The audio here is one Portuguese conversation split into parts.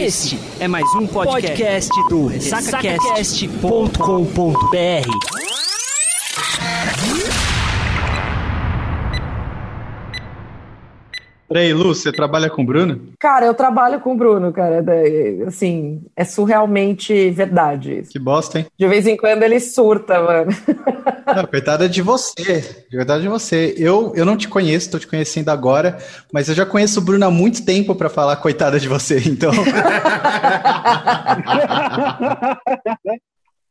Este é mais um podcast do ressacacast.com.br. Peraí, Lu, você trabalha com o Bruno? Cara, eu trabalho com o Bruno, cara. É, assim, é surrealmente verdade. Que bosta, hein? De vez em quando ele surta, mano. Não, coitada de você. De verdade de você. Eu, eu não te conheço, tô te conhecendo agora, mas eu já conheço o Bruno há muito tempo para falar coitada de você, então.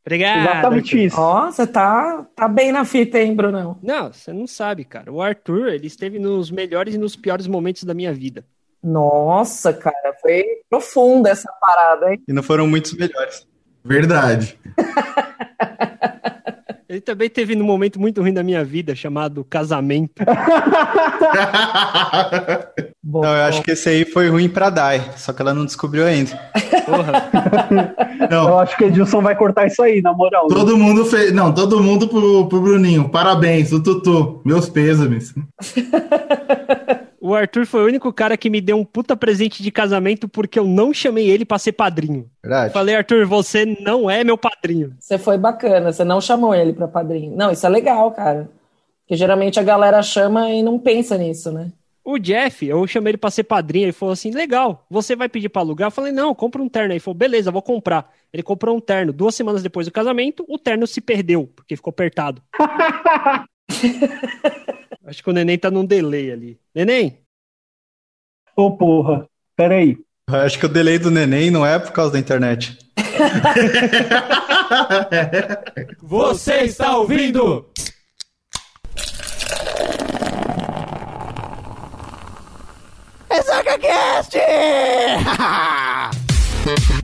Obrigado. Exatamente isso. Ó, você tá, tá bem na fita, hein, Brunão? Não, você não sabe, cara. O Arthur, ele esteve nos melhores e nos piores momentos da minha vida. Nossa, cara, foi profunda essa parada, hein? E não foram muitos melhores. Verdade. Ele também teve num momento muito ruim da minha vida, chamado casamento. Bom, Não, eu acho que esse aí foi ruim pra Dai, só que ela não descobriu ainda. Porra. Não, Eu acho que Edilson vai cortar isso aí, na moral. todo mundo fez. Não, todo mundo pro, pro Bruninho. Parabéns, o Tutu. Meus pêsames. O Arthur foi o único cara que me deu um puta presente de casamento porque eu não chamei ele pra ser padrinho. Verdade. Falei, Arthur, você não é meu padrinho. Você foi bacana, você não chamou ele pra padrinho. Não, isso é legal, cara. Porque geralmente a galera chama e não pensa nisso, né? O Jeff, eu chamei ele pra ser padrinho, ele falou assim, legal, você vai pedir pra alugar? Eu falei, não, compra um terno aí. Ele falou, beleza, vou comprar. Ele comprou um terno. Duas semanas depois do casamento, o terno se perdeu, porque ficou apertado. Acho que o neném tá num delay ali. Neném, Ô, porra. Pera aí. Eu acho que o delay do neném não é por causa da internet. você está ouvindo?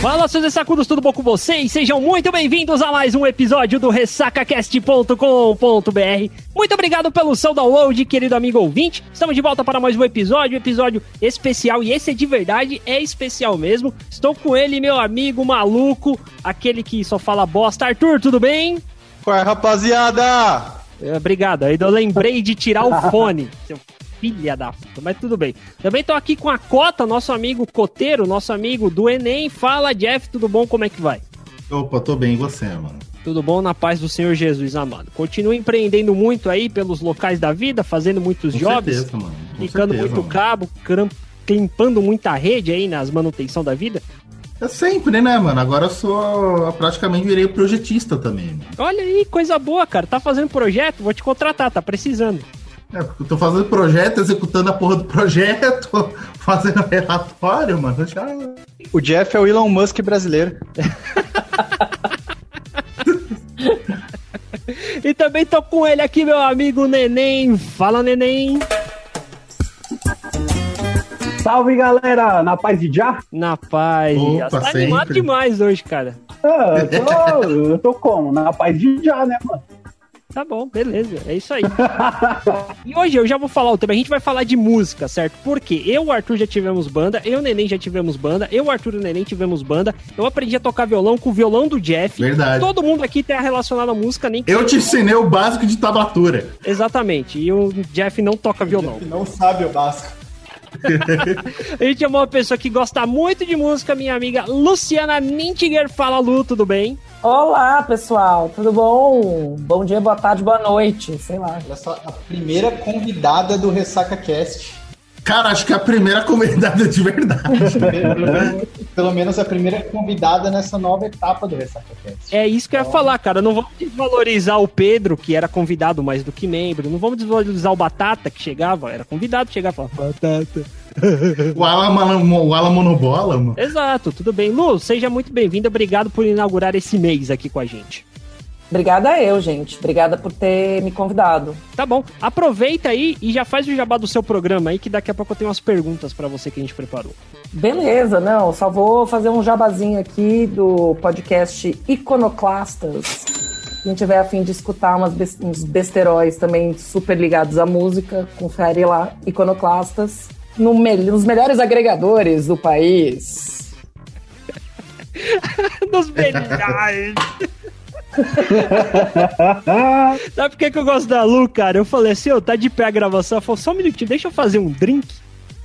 Fala, seus ressacudos, tudo bom com vocês? Sejam muito bem-vindos a mais um episódio do ressacacast.com.br. Muito obrigado pelo seu download, querido amigo ouvinte. Estamos de volta para mais um episódio, um episódio especial, e esse é de verdade, é especial mesmo. Estou com ele, meu amigo maluco, aquele que só fala bosta. Arthur, tudo bem? Qual é, rapaziada? Obrigado, ainda eu lembrei de tirar o fone. Filha da puta, mas tudo bem. Também tô aqui com a Cota, nosso amigo Coteiro, nosso amigo do Enem. Fala, Jeff, tudo bom? Como é que vai? Opa, tô bem, e você, mano? Tudo bom na paz do Senhor Jesus, amado. Continua empreendendo muito aí pelos locais da vida, fazendo muitos Com jobs, certeza, mano. Com ficando certeza, muito mano. cabo, limpando muita rede aí nas manutenção da vida. É sempre, né, mano? Agora eu sou. praticamente virei projetista também. mano. Olha aí, coisa boa, cara. Tá fazendo projeto? Vou te contratar, tá precisando. É, porque eu tô fazendo projeto, executando a porra do projeto, fazendo relatório, mano. Já... O Jeff é o Elon Musk brasileiro. E também tô com ele aqui, meu amigo Neném. Fala, Neném. Salve, galera! Na paz de já? Na paz. Opa, tá animado sempre. demais hoje, cara. Ah, eu, tô, eu tô como? Na paz de já, né, mano? Tá bom, beleza. É isso aí. e hoje eu já vou falar o tema. A gente vai falar de música, certo? Porque eu e o Arthur já tivemos banda, eu e o Neném já tivemos banda, eu, o Arthur e o Neném tivemos banda. Eu aprendi a tocar violão com o violão do Jeff. Verdade. Todo mundo aqui tá relacionado à música, nem que Eu te ensinei o básico de tablatura. Exatamente. E o Jeff não toca violão. Não sabe o básico. A gente chamou uma pessoa que gosta muito de música, minha amiga Luciana Nintiger. Fala, Lu, tudo bem? Olá, pessoal, tudo bom? Bom dia, boa tarde, boa noite, sei lá. Olha só, a primeira convidada do Ressaca Cast. Cara, acho que é a primeira convidada de verdade. pelo, menos, a primeira convidada nessa nova etapa do Ressaca Cast. É isso que eu ia falar, cara. Não vamos desvalorizar o Pedro, que era convidado mais do que membro. Não vamos desvalorizar o Batata, que chegava, era convidado, chegava e falava, Batata. O Alan, o Alan Monobola, mano. Exato, tudo bem. Lu, seja muito bem-vinda. Obrigado por inaugurar esse mês aqui com a gente. Obrigada eu, gente. Obrigada por ter me convidado. Tá bom. Aproveita aí e já faz o jabá do seu programa aí, que daqui a pouco eu tenho umas perguntas pra você que a gente preparou. Beleza, não, só vou fazer um jabazinho aqui do podcast Iconoclastas. Quem tiver a fim de escutar umas uns besteróis também super ligados à música, confere lá, Iconoclastas, no me- nos melhores agregadores do país. Dos melhores. Sabe por que, que eu gosto da Lu, cara? Eu falei assim, ô, tá de pé a gravação. Ela falou, só um minutinho, deixa eu fazer um drink.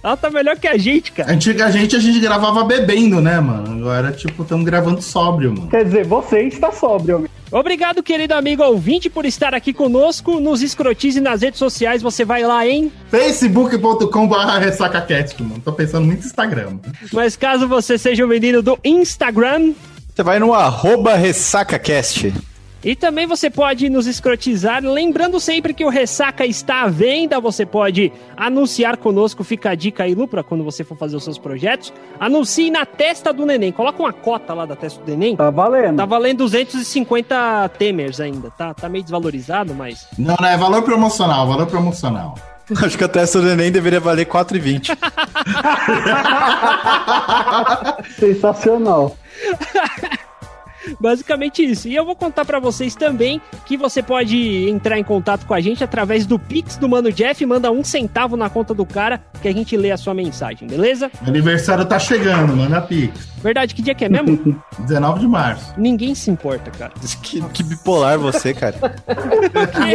Ela tá melhor que a gente, cara. Antigamente a gente gravava bebendo, né, mano? Agora, tipo, estamos gravando sóbrio, mano. Quer dizer, você está sóbrio, amigo. Obrigado, querido amigo ouvinte, por estar aqui conosco. Nos escrotize nas redes sociais. Você vai lá em. facebook.com.br ressacacast, mano. Tô pensando muito no Instagram. Mas caso você seja o menino do Instagram, Você vai no arroba ressacacast. E também você pode nos escrotizar, lembrando sempre que o Ressaca está à venda, você pode anunciar conosco, fica a dica aí, Lu, pra quando você for fazer os seus projetos. Anuncie na testa do neném, coloca uma cota lá da testa do neném. Tá valendo. Tá valendo 250 temers ainda, tá, tá meio desvalorizado, mas... Não, não, é valor promocional, valor promocional. Acho que a testa do neném deveria valer 4,20. Sensacional. Basicamente isso. E eu vou contar pra vocês também que você pode entrar em contato com a gente através do Pix do Mano Jeff, manda um centavo na conta do cara que a gente lê a sua mensagem, beleza? Meu aniversário tá chegando, manda Pix. Verdade, que dia que é mesmo? 19 de março. Ninguém se importa, cara. Que, que bipolar você, cara.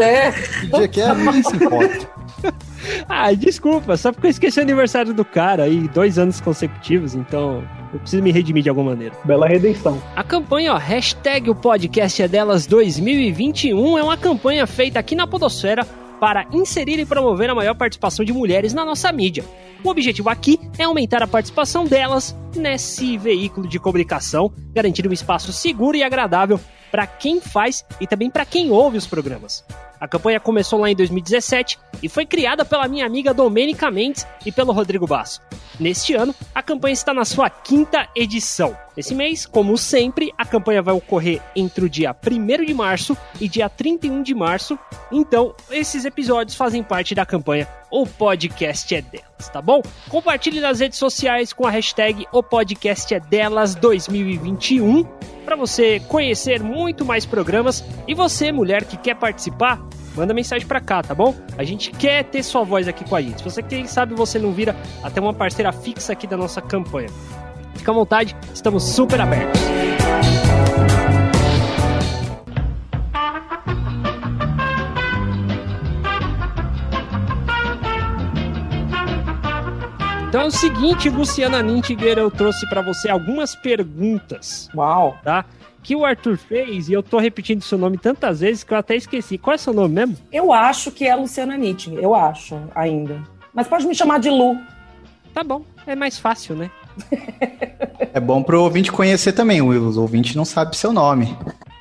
É, Que dia que é? Ninguém se importa. Ah, desculpa, só porque eu esqueci o aniversário do cara aí, dois anos consecutivos, então eu preciso me redimir de alguma maneira. Bela redenção. A campanha, ó, hashtag o podcast é delas 2021 é uma campanha feita aqui na Podosfera para inserir e promover a maior participação de mulheres na nossa mídia. O objetivo aqui é aumentar a participação delas nesse veículo de comunicação, garantindo um espaço seguro e agradável para quem faz e também para quem ouve os programas. A campanha começou lá em 2017 e foi criada pela minha amiga Domênica Mendes e pelo Rodrigo Basso. Neste ano, a campanha está na sua quinta edição. Nesse mês, como sempre, a campanha vai ocorrer entre o dia 1 de março e dia 31 de março. Então, esses episódios fazem parte da campanha O Podcast é Delas, tá bom? Compartilhe nas redes sociais com a hashtag O Podcast é Delas 2021 para você conhecer muito mais programas. E você, mulher que quer participar, manda mensagem pra cá, tá bom? A gente quer ter sua voz aqui com a gente. Se você, quem sabe, você não vira até uma parceira fixa aqui da nossa campanha. Fica à vontade, estamos super abertos. Então é o seguinte, Luciana Nintiger, eu trouxe pra você algumas perguntas uau. tá? Que o Arthur fez, e eu tô repetindo seu nome tantas vezes que eu até esqueci. Qual é seu nome mesmo? Eu acho que é a Luciana Nietzsche, eu acho, ainda. Mas pode me chamar de Lu. Tá bom, é mais fácil, né? É bom pro ouvinte conhecer também. Os ouvintes não sabem seu nome.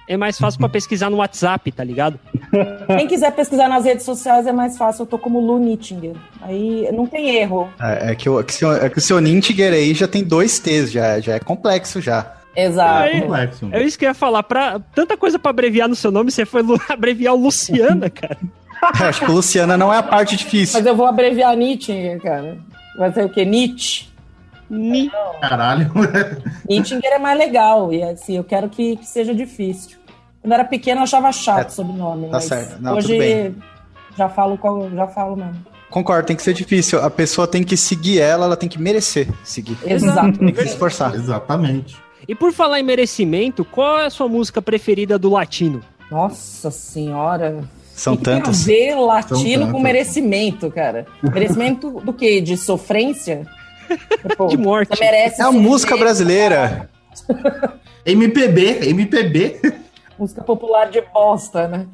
É mais fácil pra pesquisar no WhatsApp, tá ligado? Quem quiser pesquisar nas redes sociais é mais fácil, eu tô como Lu Nittinger. Aí não tem erro. É, é que, o, é, que o seu- é que o seu Nintiger aí já tem dois T's, já, já é complexo já. Exato. Aí- Complexo. É isso que eu ia falar. Pra, tanta coisa pra abreviar no seu nome, você foi abreviar o Luciana, cara. Eu acho que Luciana não é a parte difícil. Mas eu vou abreviar Nittinger, cara. Vai ser o quê? Nietzsche. Ni- Caralho. Nittinger é mais legal. E assim, eu quero que, que seja difícil. Quando era pequena, eu achava chato É, o sobrenome. tá mas certo. Não, hoje já falo qual, já falo mesmo. Concordo, tem que ser difícil. A pessoa tem que seguir ela, ela tem que merecer seguir. Exato. Tem que se esforçar. Exatamente. E por falar em merecimento, qual é a sua música preferida do latino? Nossa senhora. São que tem a ver latino São com merecimento, cara? Merecimento do quê? De sofrência? Pô, De morte. Você merece É a música brasileira. MPB, MPB. Música popular de bosta, né?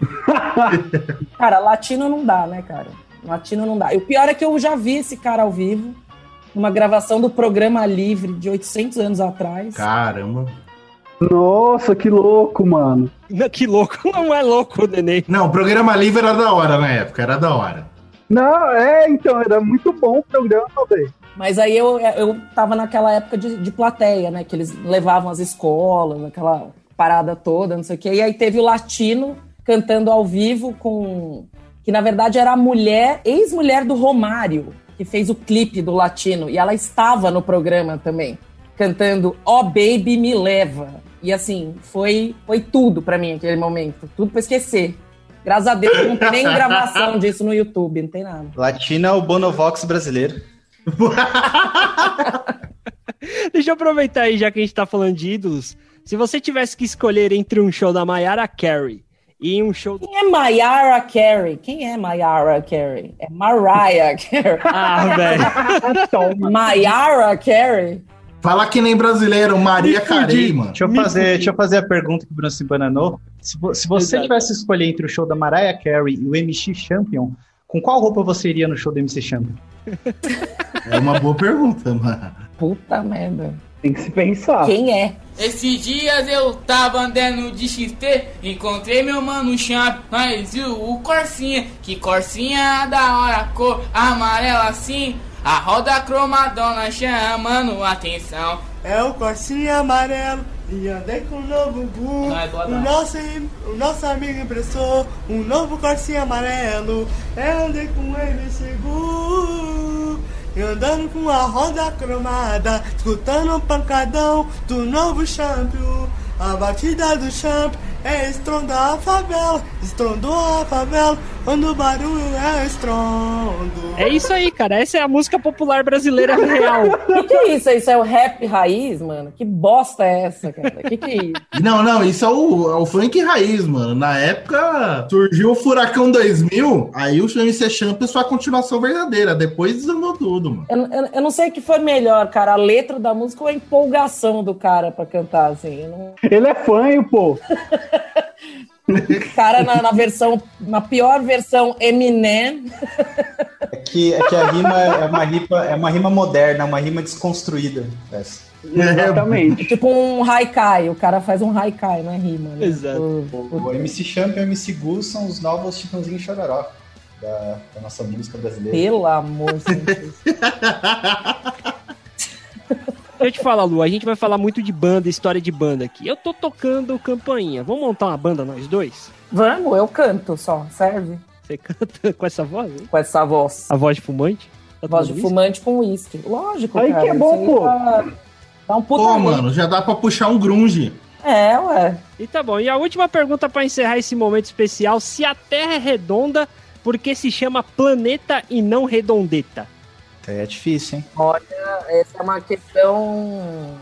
cara, latino não dá, né, cara? Latino não dá. E o pior é que eu já vi esse cara ao vivo, numa gravação do programa Livre de 800 anos atrás. Caramba. Nossa, que louco, mano. Não, que louco, não é louco, neném. Não, o programa livre era da hora na época, era da hora. Não, é, então, era muito bom o programa, velho. Mas aí eu, eu tava naquela época de, de plateia, né? Que eles levavam as escolas, aquela parada toda, não sei o quê. E aí teve o latino cantando ao vivo com. Que na verdade era a mulher, ex-mulher do Romário, que fez o clipe do latino. E ela estava no programa também, cantando Ó Baby Me Leva. E assim, foi, foi tudo pra mim aquele momento. Tudo pra esquecer. Graças a Deus não tem nem gravação disso no YouTube, não tem nada. Latina é o Bonovox brasileiro. Deixa eu aproveitar aí, já que a gente tá falando de ídolos. Se você tivesse que escolher entre um show da Mayara Carey e um show do... Quem é Mayara Carey? Quem é Mayara Carey? É Mariah Carey. Ah, velho. Mayara Carey? Fala que nem brasileiro, Maria Carey, mano. Deixa eu, fazer, deixa eu fazer a pergunta que o Bruno se bananou. Se, vo- se você Exato. tivesse que escolher entre o show da Mariah Carey e o MC Champion, com qual roupa você iria no show do MC Champion? É uma boa pergunta, mano. Puta merda. Tem que se pensar. Quem é? Esses dias eu tava andando de XT, encontrei meu mano Champ, mas viu o Corsinha, que Corsinha da hora, cor amarela assim, a roda cromadona chamando atenção. É o Corsinha amarelo e andei com um novo Gu. Não é o, nosso, o nosso amigo emprestou um novo Corsinha amarelo. Eu andei com ele seguro. Andando com a roda cromada, escutando o pancadão do novo champion. A batida do champ é estrondar a favela, estrondou a favela, quando o barulho é estrondo. É isso aí, cara. Essa é a música popular brasileira real. O que, que é isso? Isso é o rap raiz, mano? Que bosta é essa, cara? Que que é isso? Não, não, isso é o, é o funk raiz, mano. Na época surgiu o Furacão 2000, aí o MC Champions foi a continuação verdadeira. Depois desandou tudo, mano. Eu, eu, eu não sei o que foi melhor, cara. A letra da música ou a empolgação do cara pra cantar, assim. Eu não- Ele é fanho, pô. O cara na, na versão, na pior versão Eminem. É que, é que a rima é uma rima, é uma rima moderna, uma rima desconstruída. Essa. Exatamente. Tipo um haikai. O cara faz um haikai, não é rima. Né? Exato. O- O MC Champion e o MC Gu são os novos Chitãozinho Chororó da, da nossa música brasileira. Pelo amor de Deus. Deixa eu te falar, Lu, a gente vai falar muito de banda, história de banda aqui. Eu tô tocando campainha. Vamos montar uma banda nós dois? Vamos, eu canto só. Serve? Você canta com essa voz? hein? Com essa voz. A voz de fumante? Tá Voz de tomando fumante com uísque. Lógico, Aí cara. que é bom, pô. Dá, dá um puta Pô, mano, já dá pra puxar um grunge. É, ué. E tá bom. E a última pergunta pra encerrar esse momento especial: se a Terra é redonda, por que se chama planeta e não redondeta? É difícil, hein? Essa é uma questão.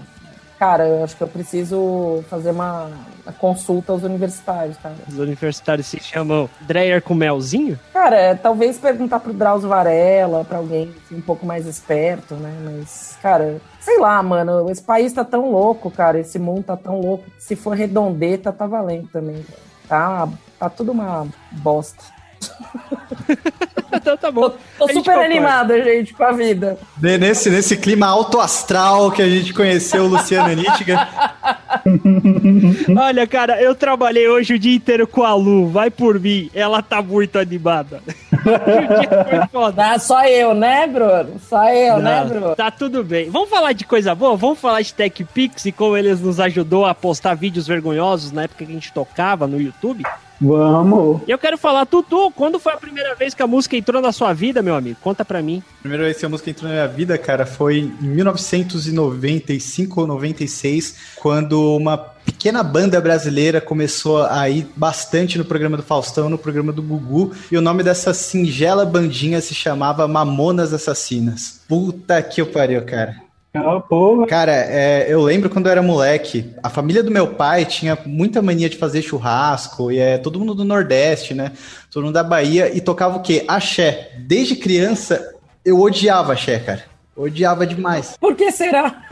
Cara, eu acho que eu preciso fazer uma, uma consulta aos universitários, cara. Os universitários se chamam Dreyer com melzinho? Cara, é, talvez perguntar pro Drauzio Varela, pra alguém assim, um pouco mais esperto, né? Mas, cara, sei lá, mano, esse país tá tão louco, cara, esse mundo tá tão louco. Se for redondeta, tá valendo também. cara. Tá, tá tudo uma bosta. então tá bom. Tô, tô super animada, gente, com a vida. Ne- Nesse, nesse clima alto astral que a gente conheceu o Luciano Nittiga. Olha, cara, eu trabalhei hoje o dia inteiro com a Lu. Vai por mim. Ela tá muito animada. o dia foi foda. Ah, só eu, né, Bruno? Só eu, né, Não, Bruno? Tá tudo bem. Vamos falar de coisa boa? Vamos falar de TechPix e como eles nos ajudou a postar vídeos vergonhosos na época que a gente tocava no YouTube? Vamos. E eu quero falar, Tutu, quando foi a primeira vez que a música entrou na sua vida, meu amigo? Conta pra mim. A primeira vez que a música entrou na minha vida, cara, foi em 1995 ou 96, quando uma pequena banda brasileira começou a ir bastante no programa do Faustão, no programa do Gugu, e o nome dessa singela bandinha se chamava Mamonas Assassinas. Puta que eu pariu, cara. Porra. Cara, é, eu lembro quando eu era moleque, a família do meu pai tinha muita mania de fazer churrasco, e é todo mundo do Nordeste, né? Todo mundo da Bahia, e tocava o quê? Axé. Desde criança, eu odiava axé, cara. Odiava demais. Por que será?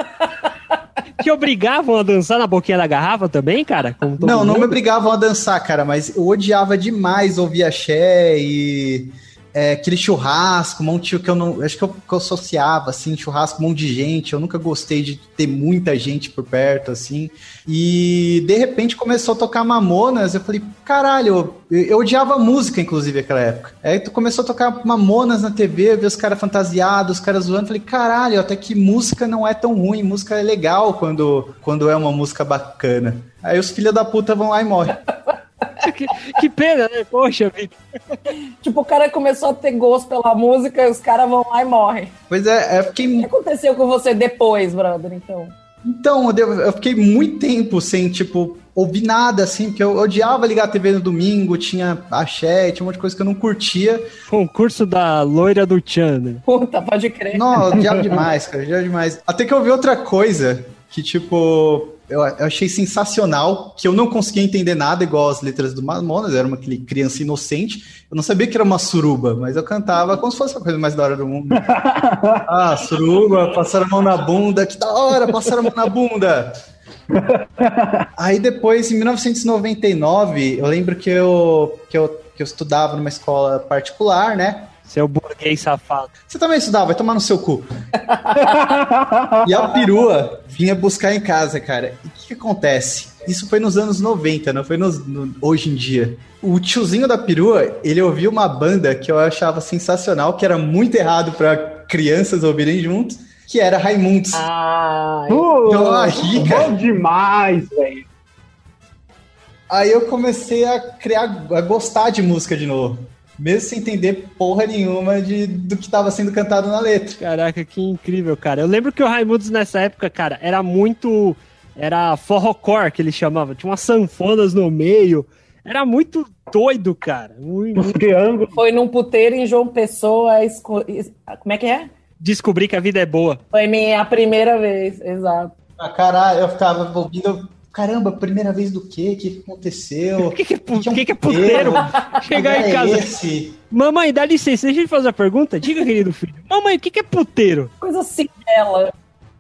Te obrigavam a dançar na boquinha da garrafa também, cara? Não, não me obrigavam a dançar, cara, mas eu odiava demais ouvir axé e é, aquele churrasco, um monte que eu não. Acho que eu, que eu associava, assim, churrasco, um monte de gente. Eu nunca gostei de ter muita gente por perto, assim. E de repente começou a tocar Mamonas. Eu falei, caralho, eu, eu odiava música, inclusive, naquela época. Aí tu começou a tocar Mamonas na TV, ver os caras fantasiados, os caras zoando. Eu falei, caralho, até que música não é tão ruim, música é legal quando, quando é uma música bacana. Aí os filhos da puta vão lá e morrem. que, que pena, né? Poxa vida. Tipo, o cara começou a ter gosto pela música e os caras vão lá e morrem. Pois é, eu fiquei O que aconteceu com você depois, brother, então? Então, eu fiquei muito tempo sem, tipo, ouvir nada, assim, porque eu odiava ligar a TV no domingo, tinha axé, tinha um monte de coisa que eu não curtia. Concurso da loira do Chan, né? Puta, pode crer. Não, eu odiava demais, cara, odiava demais. Até que eu vi outra coisa, que, tipo, eu, eu achei sensacional, que eu não conseguia entender nada igual as letras do Mamonas, era uma criança inocente. Eu não sabia que era uma suruba, mas eu cantava como se fosse a coisa mais da hora do mundo. ah, suruba, passaram a mão na bunda, que da hora, passaram a mão na bunda. Aí depois, em 1999, eu lembro que eu, que eu, que eu estudava numa escola particular, né? Seu burguês safado. Você também estudava, vai tomar no seu cu. e a perua vinha buscar em casa, cara. E o que, que acontece? Isso foi nos anos 90, não foi nos, no- hoje em dia. O tiozinho da perua, ele ouvia uma banda que eu achava sensacional, que era muito errado para crianças ouvirem juntos, que era Raimundos. Ah, Então, aí, bom demais, velho. Aí eu comecei a criar, a gostar de música de novo. Mesmo sem entender porra nenhuma de, do que estava sendo cantado na letra. Caraca, que incrível, cara. Eu lembro que o Raimundos nessa época, cara, era muito. Era forrocore que ele chamava. Tinha umas sanfonas no meio. Era muito doido, cara. Muito, Os triângulos. foi num puteiro em João Pessoa. esco- es- Como é que é? Descobri que a vida é boa. Foi minha primeira vez, exato. Ah, caralho, eu ficava ouvindo. Caramba, primeira vez do quê? O que que aconteceu? O que, que é, pu- Que é um que que é puteiro? Chegar em casa. esse? Mamãe, dá licença, deixa eu te fazer uma pergunta. Diga, querido filho. Mamãe, o que, que é puteiro? Coisa singela.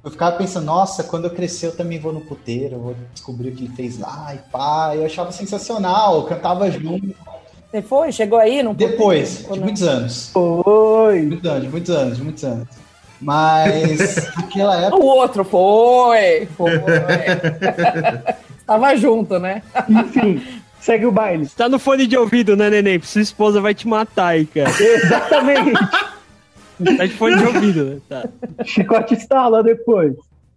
Eu ficava pensando, nossa, quando eu crescer eu também vou no puteiro, eu vou descobrir o que ele fez lá e pá. Eu achava sensacional, eu cantava junto. Você foi? Chegou aí? Não Depois, Ou de muitos anos. Oi. Muitos anos, muitos anos, muitos anos. Mas naquela época. O outro foi. Foi. Tava junto, né? Enfim, segue o baile. Tá no fone de ouvido, né, neném? Porque Sua esposa vai te matar aí, cara. Exatamente. Tá de fone de ouvido, né? Tá. Chicote estala depois.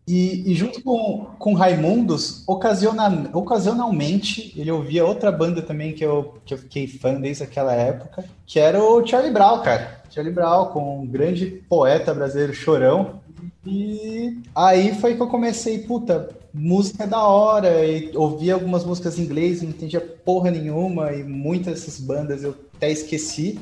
E, e junto com, com Raimundos, ocasiona- ocasionalmente, ele ouvia outra banda também que eu, que eu fiquei fã desde aquela época, que era o Charlie Brown, cara. Charlie Brown, com um grande poeta brasileiro chorão. E aí foi que eu comecei, puta, música da hora, e ouvia algumas músicas em inglês, não entendia porra nenhuma, e muitas dessas bandas eu até esqueci.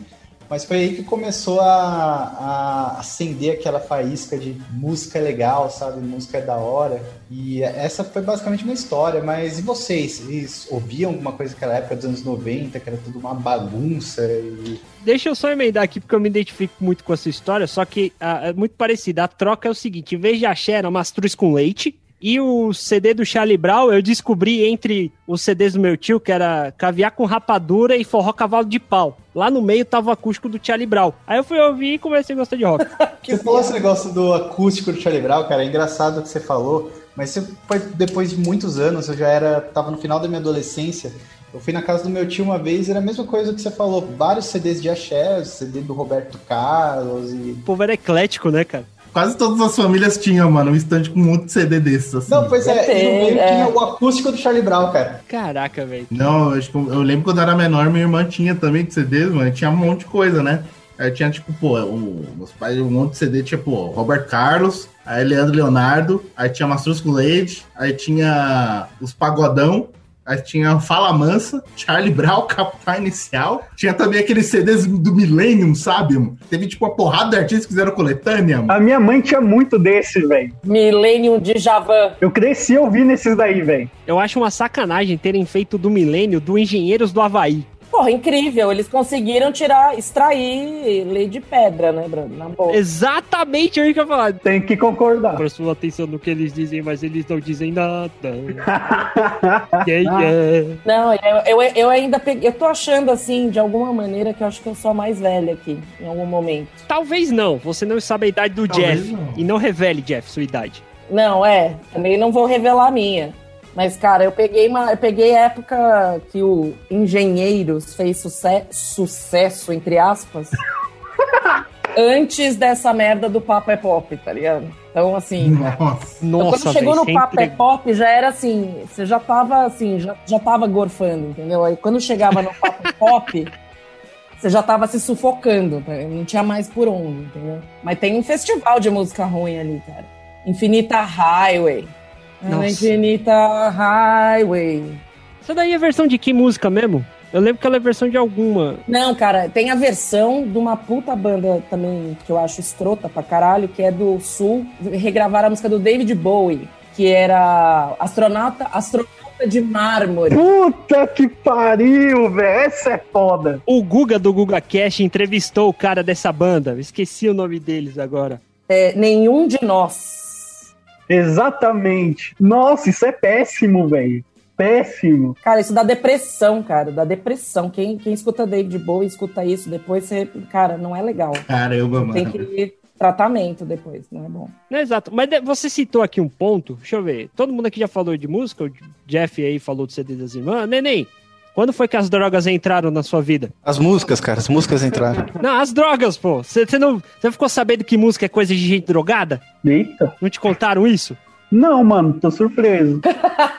Mas foi aí que começou a, a acender aquela faísca de música legal, sabe? Música da hora. E essa foi basicamente minha história. Mas e vocês? Vocês ouviam alguma coisa naquela época dos anos 90, que era tudo uma bagunça? E... Deixa eu só emendar aqui, porque eu me identifico muito com essa história, só que ah, é muito parecida. A troca é o seguinte: em vez de axé, era mastruz com leite. E o CD do Charlie Brown eu descobri entre os CDs do meu tio, que era Caviar com Rapadura e Forró Cavalo de Pau. Lá no meio tava o acústico do Charlie Brown. Aí eu fui ouvir e comecei a gostar de rock. Você falou esse negócio do acústico do Charlie Brown, cara. É engraçado o que você falou. Mas foi depois de muitos anos. Eu já era. Tava no final da minha adolescência. Eu fui na casa do meu tio uma vez e era a mesma coisa que você falou. Vários CDs de axé, CD do Roberto Carlos e O povo era eclético, né, cara? Quase todas as famílias tinham, mano, um estande com um monte de CD desses, assim. Não, pois é, e no meio é. tinha o acústico do Charlie Brown, cara. Caraca, velho. Não, eu, acho que eu, lembro quando eu era menor, minha irmã tinha também de CDs, mano, tinha um monte de coisa, né? Aí tinha, tipo, pô, o, meus pais, um monte de CD, tinha, pô, Roberto Carlos, aí Leandro Leonardo, aí tinha Mastruz com Leite, aí tinha os Pagodão, aí tinha Fala Mansa, Charlie Brown, Capital Inicial, tinha também aqueles CDs do Millennium, sabe? mano? Teve, tipo, uma porrada de artistas que fizeram coletânea, mano. A minha mãe tinha muito desse, velho. Millennium de Javan. Eu cresci ouvindo esses daí, velho. Eu acho uma sacanagem terem feito do milênio do Engenheiros do Havaí. Porra, incrível. Eles conseguiram tirar, extrair lei de pedra, né, Bruno? Na boa. Exatamente o que eu ia falar. Tem que concordar. Prestou atenção no que eles dizem, mas eles não dizem nada. yeah, yeah. Não, eu, eu, eu ainda peguei. Eu tô achando, assim, de alguma maneira, que eu acho que eu sou a mais velha aqui, em algum momento. Talvez não. Você não sabe a idade do Talvez Jeff. não. E não revele, Jeff, sua idade. Não, é. Também não vou revelar a minha. Mas, cara, eu peguei uma. Eu peguei a época que o Engenheiros fez suce- sucesso, entre aspas. antes dessa merda do Papo é Pop, tá ligado? Então, assim. Nossa. Então, Nossa, quando chegou velho, no Papo é Pop, já era assim, você já tava assim, já, já tava gorfando, entendeu? Aí quando chegava no Papo é Pop, você já tava se sufocando, tá? não tinha mais por onde, entendeu? Mas tem um festival de música ruim ali, cara. Infinita Highway. Nossa. Infinita Highway. Essa daí é a versão de que música mesmo? Eu lembro que ela é versão de alguma. Não, cara, tem a versão de uma puta banda também que eu acho escrota pra caralho, que é do Sul, regravaram a música do David Bowie. que era astronauta, astronauta de mármore. Puta que pariu, velho. Essa é foda. O Guga do Guga Cash entrevistou o cara dessa banda. Esqueci o nome deles agora. É, nenhum de nós. Exatamente. Nossa, isso é péssimo, velho. Péssimo. Cara, isso dá depressão, cara. Dá depressão. Quem, quem escuta David Bowie escuta isso, depois você. Cara, não é legal. Caramba, mano. Tem que tratamento depois, não é bom. Não, exato. Mas você citou aqui um ponto. Deixa eu ver. Todo mundo aqui já falou de música. O Jeff aí falou do CD das irmãs. Neném, quando foi que as drogas entraram na sua vida? As músicas, cara, as músicas entraram. Não, as drogas, pô. Você não. Você ficou sabendo que música é coisa de gente drogada? Eita. Não te contaram isso? Não, mano, tô surpreso.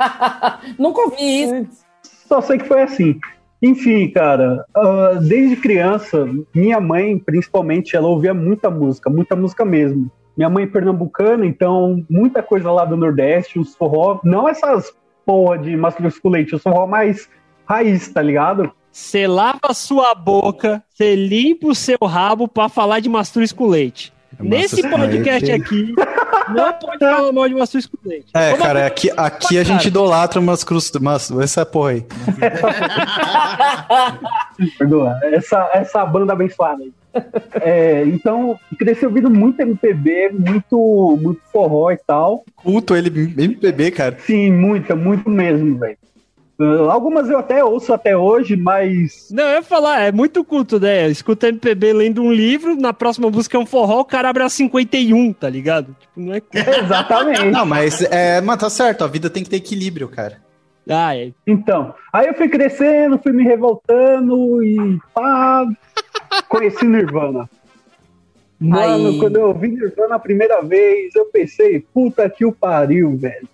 Nunca ouvi isso. Só sei que foi assim. Enfim, cara, ah, desde criança, minha mãe, principalmente, ela ouvia muita música, muita música mesmo. Minha mãe é pernambucana, então muita coisa lá do Nordeste, os forró, não essas porra de com leite, os forró mais raiz, tá ligado? Você lava a sua boca, você limpa o seu rabo pra falar de mastruz com leite. Nesse Mastruz com podcast leite. aqui, não pode falar mal de mastruz com leite. É, Ô, cara, aqui, aqui a gente idolatra umas cruz, umas, essa porra aí. Perdoa, essa, essa banda abençoada aí. É, então, cresci ouvindo muito MPB, muito, muito forró e tal. Culto ele, MPB, cara. Sim, muita, muito mesmo, velho. Ah, algumas eu até ouço até hoje, mas Não, eu ia falar, é muito culto, né? Escuta MPB lendo um livro, na próxima música é um forró, o cara abre a 51, tá ligado? Tipo, não é. exatamente. Não, mas, é, mas tá certo, a vida tem que ter equilíbrio, cara. Ah, é. Então, aí eu fui crescendo, fui me revoltando e pá, conheci Nirvana. Mano, Aí. quando eu ouvi Nirvana a primeira vez, eu pensei, puta que o pariu, velho.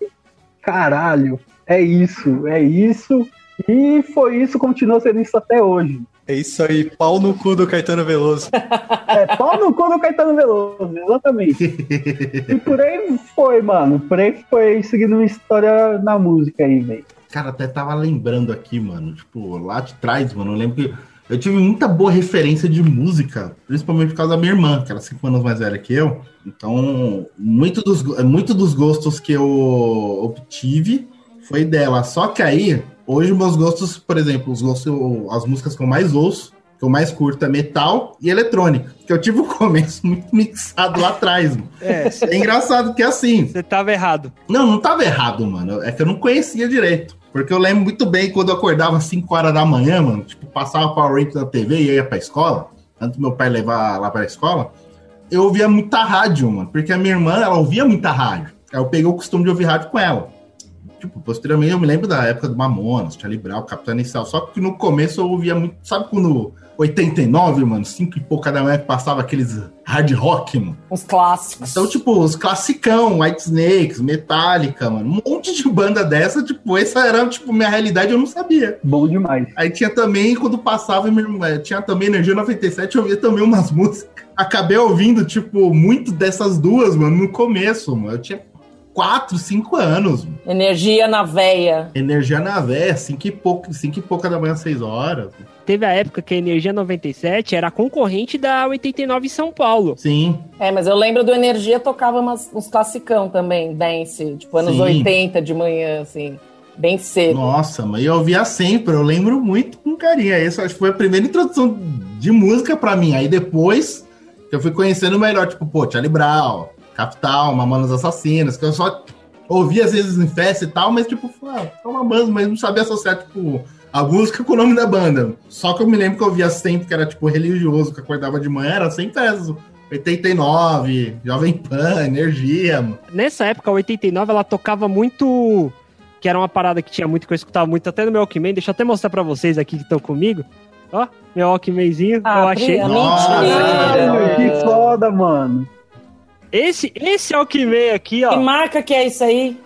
Caralho, é isso, é isso. E foi isso, continua sendo isso até hoje. É isso aí, pau no cu do Caetano Veloso. É pau no cu do Caetano Veloso, exatamente. e por aí foi, mano. Por aí foi seguindo uma história na música aí, velho. Cara, até tava lembrando aqui, mano. Tipo, lá de trás, mano. Eu lembro que eu tive muita boa referência de música, principalmente por causa da minha irmã, que ela é cinco anos mais velha que eu. Então, muito dos, muito dos gostos que eu obtive foi dela. Só que aí, hoje meus gostos, por exemplo, os gostos, as músicas que eu mais ouço, que eu mais curto é metal e eletrônica. Que eu tive o começo muito mixado lá atrás, mano. É, É engraçado que é assim, você tava errado. não, não tava errado, mano. É que eu não conhecia direito. Porque eu lembro muito bem quando eu acordava às 5 horas da manhã, mano, tipo, passava Power Rangers na TV e eu ia pra escola, antes do meu pai levar lá pra escola, eu ouvia muita rádio, mano, porque a minha irmã, ela ouvia muita rádio. Aí eu peguei o costume de ouvir rádio com ela. Tipo, posteriormente eu me lembro da época do Mamonas, Charlie Brown, Capitão Inicial, só que no começo eu ouvia muito, sabe quando 89, mano, 5 e pouca da manhã que passava aqueles hard rock, mano? Os clássicos. Então, tipo, os classicão, White Snakes, Metallica, mano, um monte de banda dessa, tipo, essa era, tipo, minha realidade, eu não sabia. Bom demais. Aí tinha também, quando passava, irmã- tinha também Energia 97, eu ouvia também umas músicas. Acabei ouvindo, tipo, muito dessas duas, mano, no começo, mano. Eu tinha 4, 5 anos. Energia na veia. Energia na véia, 5 e pouco, 5 e pouca da manhã, 6 horas. Teve a época que a Energia 97 era concorrente da 89 em São Paulo. Sim. É, mas eu lembro do Energia tocava umas, uns classicão também, dance, tipo anos Sim. 80 de manhã, assim, bem cedo. Nossa, mas eu ouvia sempre, eu lembro muito com carinho. Essa acho que foi a primeira introdução de música pra mim. Aí depois que eu fui conhecendo melhor, tipo, pô, Charlie Brown, Capital, Mamonas Assassinas, que eu só ouvia às vezes em festa e tal, mas tipo, ah, é uma banda, mas não sabia associar, tipo, a música com o nome da banda. Só que eu me lembro que eu ouvia sempre, que era tipo religioso, que acordava de manhã, era sempre essas. 89, Jovem Pan, Energia, mano. Nessa época, a 89, ela tocava muito. Que era uma parada que tinha muito, que eu escutava muito até no meu Walkman. Deixa eu até mostrar pra vocês aqui que estão comigo. Ó, meu Walkmanzinho, Ah, eu achei. Nossa. Caralho, que foda, mano. Esse, esse Walkman aqui, Que ó, marca que é isso aí?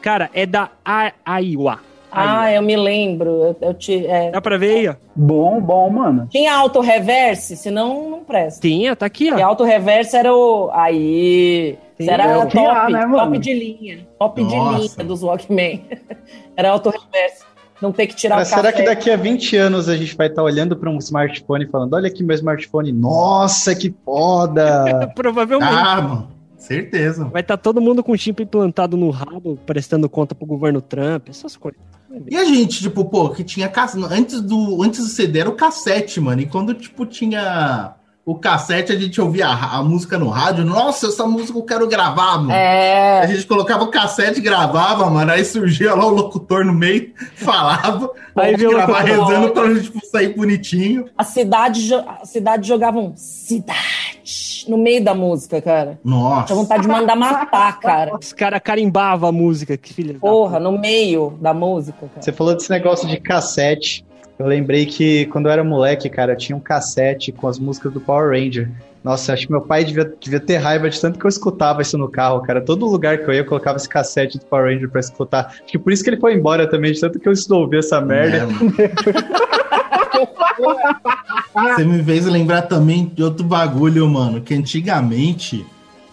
cara, é da A- Aiwa. Ah, eu me lembro. Eu, eu te, é. Dá pra ver aí, ó. Bom, bom, mano. Tinha auto-reverse, senão não presta. Tinha, tá aqui, E ó. auto-reverse era o. Aí. Sim, era é o que top, né, mano? top de linha. Top de Nossa. linha dos Walkman. era auto-reverse. Não ter que tirar Cara, o será café. que daqui a 20 anos a gente vai estar olhando para um smartphone e falando: olha aqui meu smartphone, nossa, que foda! Provavelmente. Ah, mano. Certeza. Vai estar todo mundo com chip implantado no rabo, prestando conta pro governo Trump, essas coisas. E a gente, tipo, pô, que tinha antes do antes do CD era o cassete, mano. E quando tipo tinha o cassete, a gente ouvia a, a música no rádio. Nossa, essa música eu quero gravar, mano. A É. gente colocava o cassete e gravava, mano. Aí surgia lá o locutor no meio, falava. Aí viu gravar rezando pra gente tipo, sair bonitinho. A cidade, a cidade jogavam cidade no meio da música, cara. Tinha Nossa. vontade de mandar matar, cara. Os caras carimbavam a música, que filha da Porra, no meio da música, cara. Você falou desse negócio de cassete. Eu lembrei que quando eu era moleque, cara, tinha um cassete com as músicas do Power Ranger. Nossa, acho que meu pai devia, devia ter raiva de tanto que eu escutava isso no carro, cara. Todo lugar que eu ia, eu colocava esse cassete do Power Ranger pra escutar. Acho que por isso que ele foi embora também, de tanto que eu ouvi essa merda. É. Você me fez lembrar também de outro bagulho, mano, que antigamente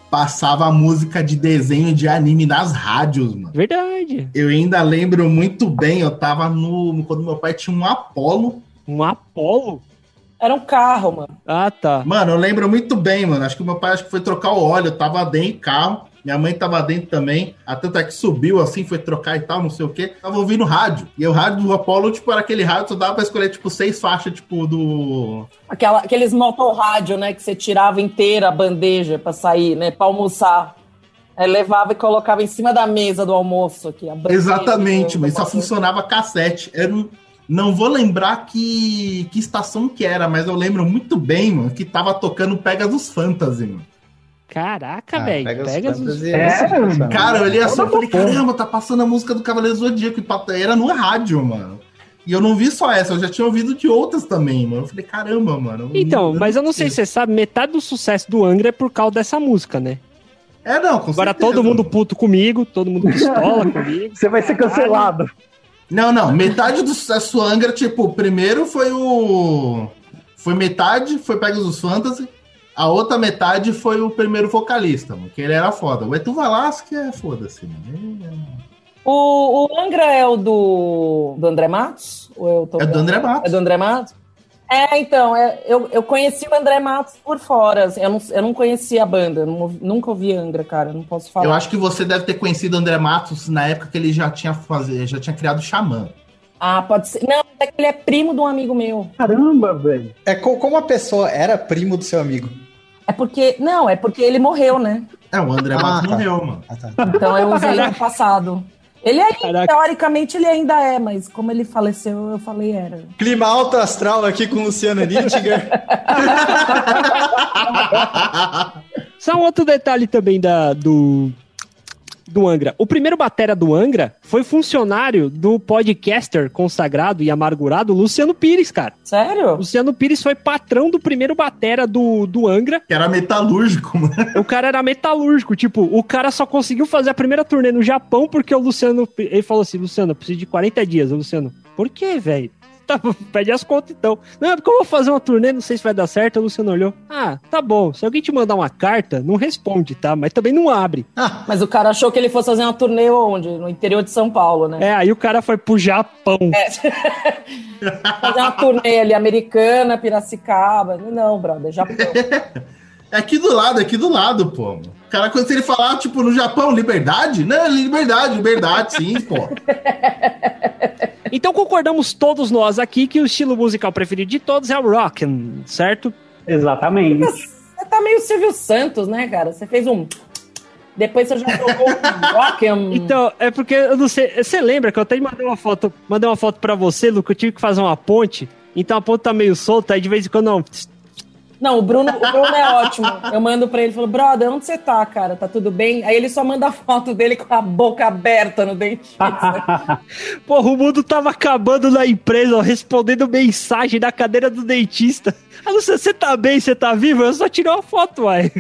passava música de desenho de anime nas rádios, mano. Verdade. Eu ainda lembro muito bem, eu tava no. Quando meu pai tinha um Apollo. Um Apolo? Era um carro, mano. Ah, tá. Mano, eu lembro muito bem, mano. Acho que meu pai acho que foi trocar o óleo, eu tava dentro do carro. Minha mãe tava dentro também. A tanta que subiu assim, foi trocar e tal, não sei o quê. Tava ouvindo rádio. E o rádio do Apollo, tipo, era aquele rádio, só dava pra escolher, tipo, seis faixas, tipo, do. Aquela, aqueles motorrádio, né? Que você tirava inteira a bandeja pra sair, né? Pra almoçar. Aí levava e colocava em cima da mesa do almoço aqui. Exatamente, mas só funcionava cassete. Era um- Não vou lembrar que, que estação que era, mas eu lembro muito bem, mano, que tava tocando Pegasus Fantasy, mano. Caraca, Ah, velho. pega os Pega os... fantasy- É, Nossa, Cara, eu olhei assim e falei, caramba, tá passando a música do Cavaleiro Zodíaco. E era no rádio, mano. E eu não vi só essa, eu já tinha ouvido de outras também, mano. Eu falei, caramba, mano. Então, mas eu não sei se você sabe, metade do sucesso do Angra é por causa dessa música, né? É, não, com Agora certeza, todo mundo mano. puto comigo, todo mundo pistola comigo. Você vai ser cancelado. Não, não, metade do sucesso Angra, tipo, primeiro foi o. Foi metade, foi Pegasus Fantasy. A outra metade foi o primeiro vocalista, mano, que ele era foda. O Etu Valasque é foda-se, mano. Ele O, o Angra é o do, do André Matos? Ou eu tô É do André Matos. É do André Matos? É, então, é, eu, eu conheci o André Matos por fora. assim, eu, não, eu não conhecia a banda, eu não nunca ouvi Angra, cara. Não posso falar. Eu acho que você deve ter conhecido o André Matos na época que ele já tinha, fazer, já tinha criado o Xamã. Ah, pode ser. Não, é que ele é primo de um amigo meu. Caramba, velho. É co- como a pessoa era primo do seu amigo. É porque. Não, é porque ele morreu, né? É, o André Ah, Matos tá. morreu, mano. Ah, tá. Então eu usei no passado. Ele ainda, Caraca. teoricamente, ele ainda é, mas como ele faleceu, eu falei era. Clima alto astral aqui com Luciano Nittinger. Só um outro detalhe também da, do, do Angra. O primeiro batera do Angra foi funcionário do podcaster consagrado e amargurado Luciano Pires, cara. Sério? Luciano Pires foi patrão do primeiro batera do, do Angra. que era metalúrgico, mano. O cara era metalúrgico. Tipo, o cara só conseguiu fazer a primeira turnê no Japão porque o Luciano. Ele falou assim: Luciano, eu preciso de 40 dias. O Luciano, por quê, velho? Tá, pede as contas então. Não, é porque eu vou fazer uma turnê, não sei se vai dar certo. O Luciano olhou. Ah, tá bom. Se alguém te mandar uma carta, não responde, tá? Mas também não abre. Mas o cara achou que ele fosse fazer uma turnê onde? No interior de São Paulo, né? É, aí o cara foi pro Japão. Fazer uma turnê ali americana, Piracicaba. Não, brother, Japão. É aqui do lado, é aqui do lado, pô. O cara, quando ele falar, tipo, no Japão, liberdade? Não, liberdade, liberdade, sim, pô. Então concordamos todos nós aqui que o estilo musical preferido de todos é o rock, certo? Exatamente. Você tá meio Silvio Santos, né, cara? Você fez um. Depois você já jogou um rock. um- Então, é porque eu não sei. Você lembra que eu até mandei uma foto, mandei uma foto pra você, Lu, que eu tive que fazer uma ponte. Então a ponte tá meio solta, aí de vez em quando não. Não, o Bruno, o Bruno é ótimo. Eu mando pra ele, falo, brother, onde você tá, cara? Tá tudo bem? Aí ele só manda a foto dele com a boca aberta no dentista. Porra, o mundo tava acabando na empresa, ó, respondendo mensagem da cadeira do dentista. Ah, não sei, você tá bem, você tá vivo? Eu só tirei uma foto, uai.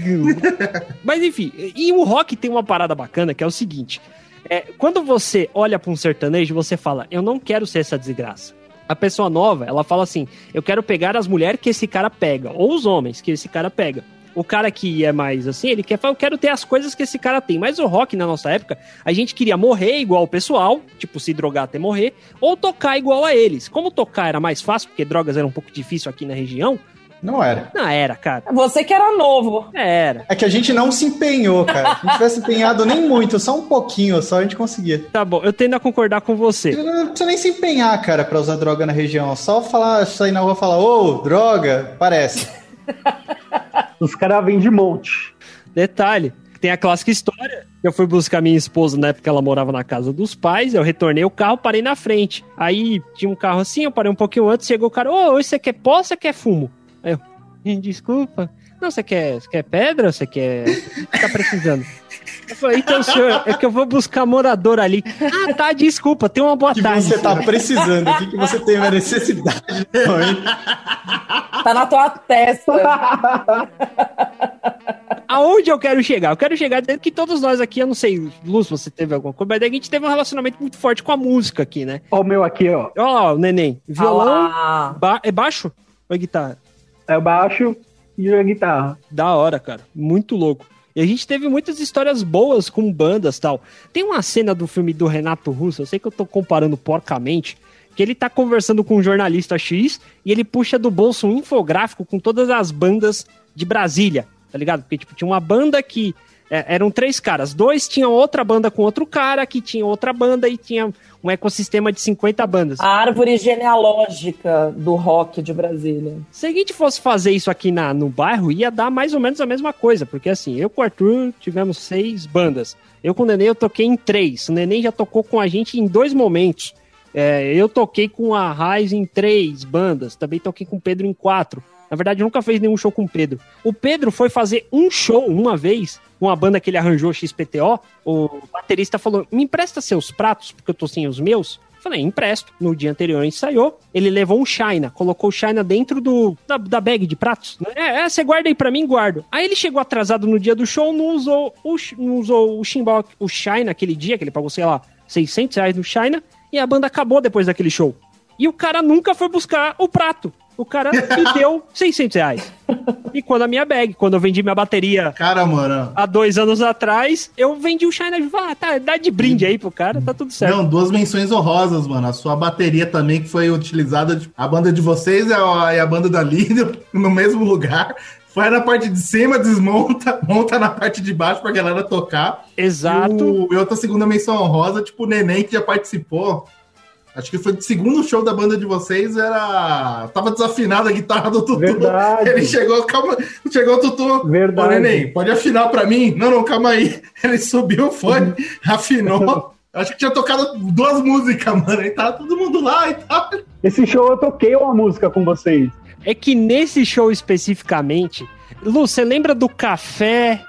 Mas enfim, e o rock tem uma parada bacana que é o seguinte: é, quando você olha pra um sertanejo, você fala, eu não quero ser essa desgraça. A pessoa nova, ela fala assim: eu quero pegar as mulheres que esse cara pega, ou os homens que esse cara pega. O cara que é mais assim, ele quer falar, eu quero ter as coisas que esse cara tem. Mas o rock, na nossa época, a gente queria morrer igual o pessoal, tipo, se drogar até morrer, ou tocar igual a eles. Como tocar era mais fácil, porque drogas era um pouco difícil aqui na região, Não era. Não, era, cara. Você que era novo. Era. É que a gente não se empenhou, cara. Se a gente tivesse empenhado nem muito, só um pouquinho, só a gente conseguia. Tá bom, eu tendo a concordar com você. Não precisa nem se empenhar, cara, pra usar droga na região. Só falar, sair na rua e falar, ô, droga, parece. Os caras vêm de monte. Detalhe, tem a clássica história. Eu fui buscar minha esposa na época que ela morava na casa dos pais, eu retornei o carro, parei na frente. Aí tinha um carro assim, eu parei um pouquinho antes, chegou o cara, ô, hoje você quer pó ou você quer fumo? Aí eu, "Ih, desculpa. Não, você quer, você quer pedra? Você quer. O que tá precisando? Eu falei, então, senhor, é que eu vou buscar morador ali. Ah, tá, desculpa, tenha uma boa O que tarde. você tá precisando? O que, que você tem uma necessidade? Não? Tá na tua testa. Aonde eu quero chegar? Eu quero chegar dentro que todos nós aqui, eu não sei, Luz, você teve alguma coisa, mas a gente teve um relacionamento muito forte com a música aqui, né? Ó, o meu aqui, ó. Ó, o neném, violão, Ah, ba- é baixo ou é guitarra? É o baixo e a guitarra. Da hora, cara. Muito louco. E a gente teve muitas histórias boas com bandas tal. Tem uma cena do filme do Renato Russo, eu sei que eu tô comparando porcamente, que ele tá conversando com um jornalista X e ele puxa do bolso um infográfico com todas as bandas de Brasília, tá ligado? Porque, tipo, tinha uma banda que é, eram três caras. Dois tinham outra banda com outro cara, que tinha outra banda e tinha um ecossistema de 50 bandas. a árvore genealógica do rock de Brasília. Se a gente fosse fazer isso aqui na, no bairro, ia dar mais ou menos a mesma coisa, porque assim, eu com o Arthur tivemos seis bandas. Eu com o Neném eu toquei em três. O Neném já tocou com a gente em dois momentos. É, eu toquei com a Raiz em três bandas. Também toquei com o Pedro em quatro. Na verdade, nunca fez nenhum show com o Pedro. O Pedro foi fazer um show uma vez com a banda que ele arranjou XPTO. O baterista falou: Me empresta seus pratos, porque eu tô sem os meus. Eu Falei, empresto. No dia anterior ensaiou. Ele levou um China, colocou o China dentro do da, da bag de pratos. né? É, é, você guarda aí pra mim, guardo. Aí ele chegou atrasado no dia do show, não usou o, não usou o chimbal, o China aquele dia, que ele pagou, sei lá, 600 reais no China. E a banda acabou depois daquele show. E o cara nunca foi buscar o prato. O cara me deu 600 reais. E quando a minha bag, quando eu vendi minha bateria Cara, mano. há dois anos atrás, eu vendi o China ah, tá, dá de brinde aí pro cara, tá tudo certo. Não, duas menções honrosas, mano. A sua bateria também, que foi utilizada. de- A banda de vocês e a, e a banda da Lídia no mesmo lugar. Vai na parte de cima, desmonta, monta na parte de baixo pra galera tocar. Exato. E, o- e outra segunda menção honrosa, tipo, o Neném que já participou. Acho que foi o segundo show da banda de vocês, era. Tava desafinada a guitarra do Tutu. Verdade. Ele chegou, calma, chegou o Tutu. Verdade. Ô, Neném, pode afinar pra mim? Não, não, calma aí. Ele subiu o fone, afinou. Acho que tinha tocado duas músicas, mano. E tava todo mundo lá e tal. Esse show eu toquei uma música com vocês. É que nesse show especificamente, Lu, você lembra do café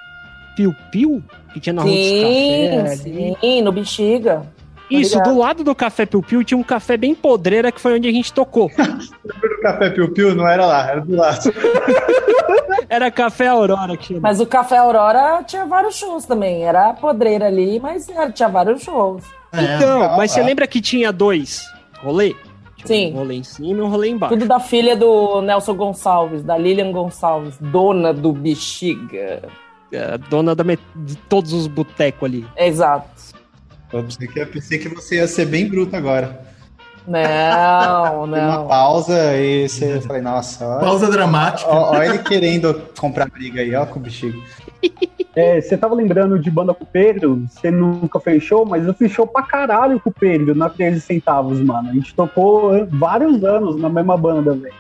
Piu Piu? Que tinha na rua dos Sim, café ali? sim, no Bexiga. Isso, Obrigado. do lado do café Piu Piu tinha um café bem podreira que foi onde a gente tocou. O café piu-piu não era lá, era do lado. Era Café Aurora que chama. Mas o Café Aurora tinha vários shows também. Era podreira ali, mas era- tinha vários shows. Então, Ah, mas você ah. lembra que tinha dois rolê? Tinha Sim. Um rolê em cima e um rolê embaixo. Tudo da filha do Nelson Gonçalves, da Lilian Gonçalves, dona do Bexiga. É, dona da met- de todos os botecos ali. Exato. Eu pensei que, eu pensei que você ia ser bem bruto agora. Não, Tem uma não. pausa e você eu falei, nossa, ó, Pausa dramática. ó ele querendo comprar briga aí, ó, com o bexiga. É, você tava lembrando de banda com o Pedro? Você nunca fez show, mas eu fiz show pra caralho com o Pedro na 13 centavos, mano. A gente tocou vários anos na mesma banda, velho.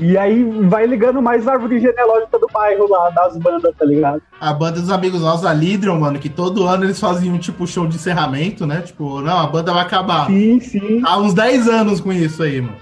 E aí vai ligando mais a árvore genealógica do bairro lá, das bandas, tá ligado? A banda dos amigos nossos, a Lidron, mano, que todo ano eles faziam tipo show de encerramento, né? Tipo, não, a banda vai acabar. Sim, sim. Há uns 10 anos com isso aí, mano.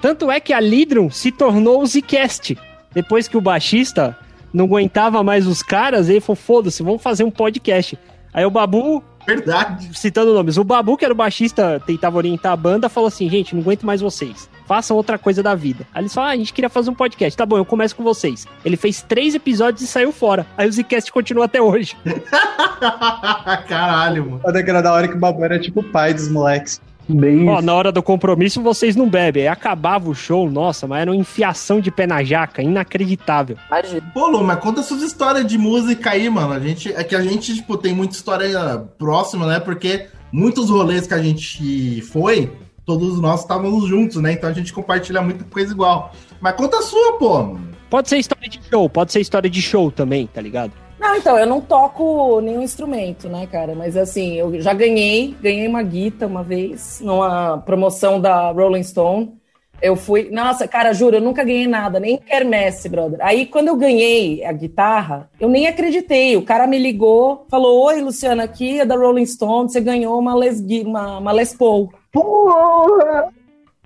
Tanto é que a Lidrum se tornou o Zcast. Depois que o baixista não aguentava mais os caras, ele falou: foda-se, vamos fazer um podcast. Aí o Babu, Verdade. citando nomes, o Babu, que era o baixista, tentava orientar a banda, falou assim: gente, não aguento mais vocês. Façam outra coisa da vida. Aí eles falaram: ah, a gente queria fazer um podcast. Tá bom, eu começo com vocês. Ele fez três episódios e saiu fora. Aí o Zcast continua até hoje. Caralho, mano. Olha que era da hora que o Babu era tipo o pai dos moleques. Bem Ó, isso. na hora do compromisso vocês não bebem. Aí acabava o show, nossa, mas era uma enfiação de pé na jaca, inacreditável. Imagina. Pô, Lu, mas conta suas histórias de música aí, mano. A gente, é que a gente, tipo, tem muita história próxima, né? Porque muitos rolês que a gente foi, todos nós estávamos juntos, né? Então a gente compartilha muita coisa igual. Mas conta a sua, pô. mano. Pode ser história de show, pode ser história de show também, tá ligado? Não, então, eu não toco nenhum instrumento, né, cara? Mas assim, eu já ganhei, ganhei uma guita uma vez, numa promoção da Rolling Stone. Eu fui. Nossa, cara, juro, eu nunca ganhei nada, nem quermesse, brother. Aí, quando eu ganhei a guitarra, eu nem acreditei. O cara me ligou, falou: Oi, Luciana, aqui é da Rolling Stone, você ganhou uma Les, uma, uma Les Paul. Porra!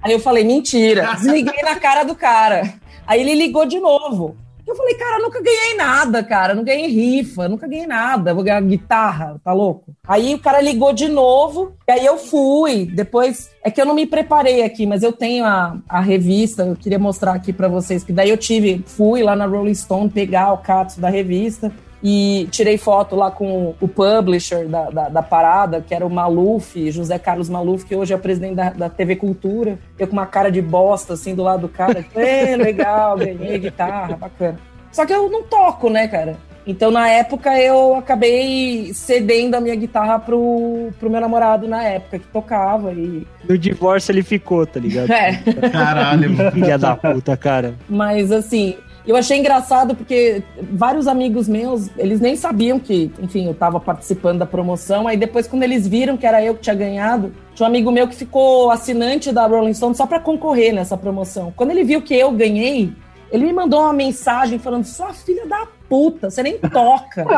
Aí eu falei, mentira. Desliguei na cara do cara. Aí ele ligou de novo. Eu falei, cara, nunca ganhei nada, cara. Não ganhei rifa, nunca ganhei nada. Vou ganhar guitarra, tá louco? Aí o cara ligou de novo, e aí eu fui. Depois, é que eu não me preparei aqui, mas eu tenho a, a revista, eu queria mostrar aqui pra vocês, que daí eu tive, fui lá na Rolling Stone pegar o catso da revista e tirei foto lá com o publisher da, da, da parada, que era o Maluf, José Carlos Maluf, que hoje é o presidente da, da TV Cultura. Eu com uma cara de bosta, assim, do lado do cara. É, legal, ganhei guitarra, bacana. Só que eu não toco, né, cara? Então, na época, eu acabei cedendo a minha guitarra pro, pro meu namorado na época, que tocava. E... No divórcio ele ficou, tá ligado? É. Caralho. Filha da puta, cara. Mas assim, eu achei engraçado porque vários amigos meus, eles nem sabiam que, enfim, eu tava participando da promoção. Aí depois, quando eles viram que era eu que tinha ganhado, tinha um amigo meu que ficou assinante da Rolling Stone só pra concorrer nessa promoção. Quando ele viu que eu ganhei, ele me mandou uma mensagem falando: Sua filha da puta, você nem toca.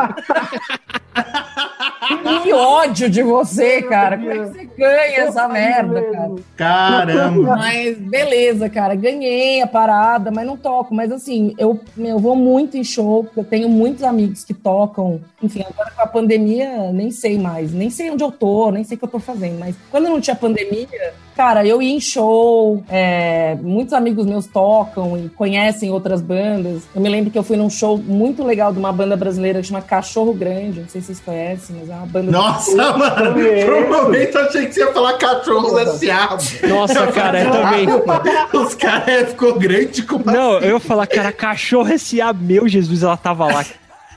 que ódio de você, cara. Como é que você ganha essa merda, cara? Caramba. Mas beleza, cara, ganhei a parada, mas não toco. Mas assim, eu, eu vou muito em show, porque eu tenho muitos amigos que tocam. Enfim, agora com a pandemia, nem sei mais, nem sei onde eu tô, nem sei o que eu tô fazendo. Mas quando não tinha pandemia, cara, eu ia em show, é, muitos amigos meus tocam e conhecem outras bandas. Eu me lembro que eu fui num show muito legal de uma banda brasileira que chama Cachorro Grande, não sei se vocês conhecem, mas é uma banda. Nossa, mano. Por um momento eu achei que você ia falar cachorros S.A. Nossa, cara, eu também. Os caras ficou grande com Não, eu ia falar, cara, cachorro S.A. Meu Jesus, ela tava lá.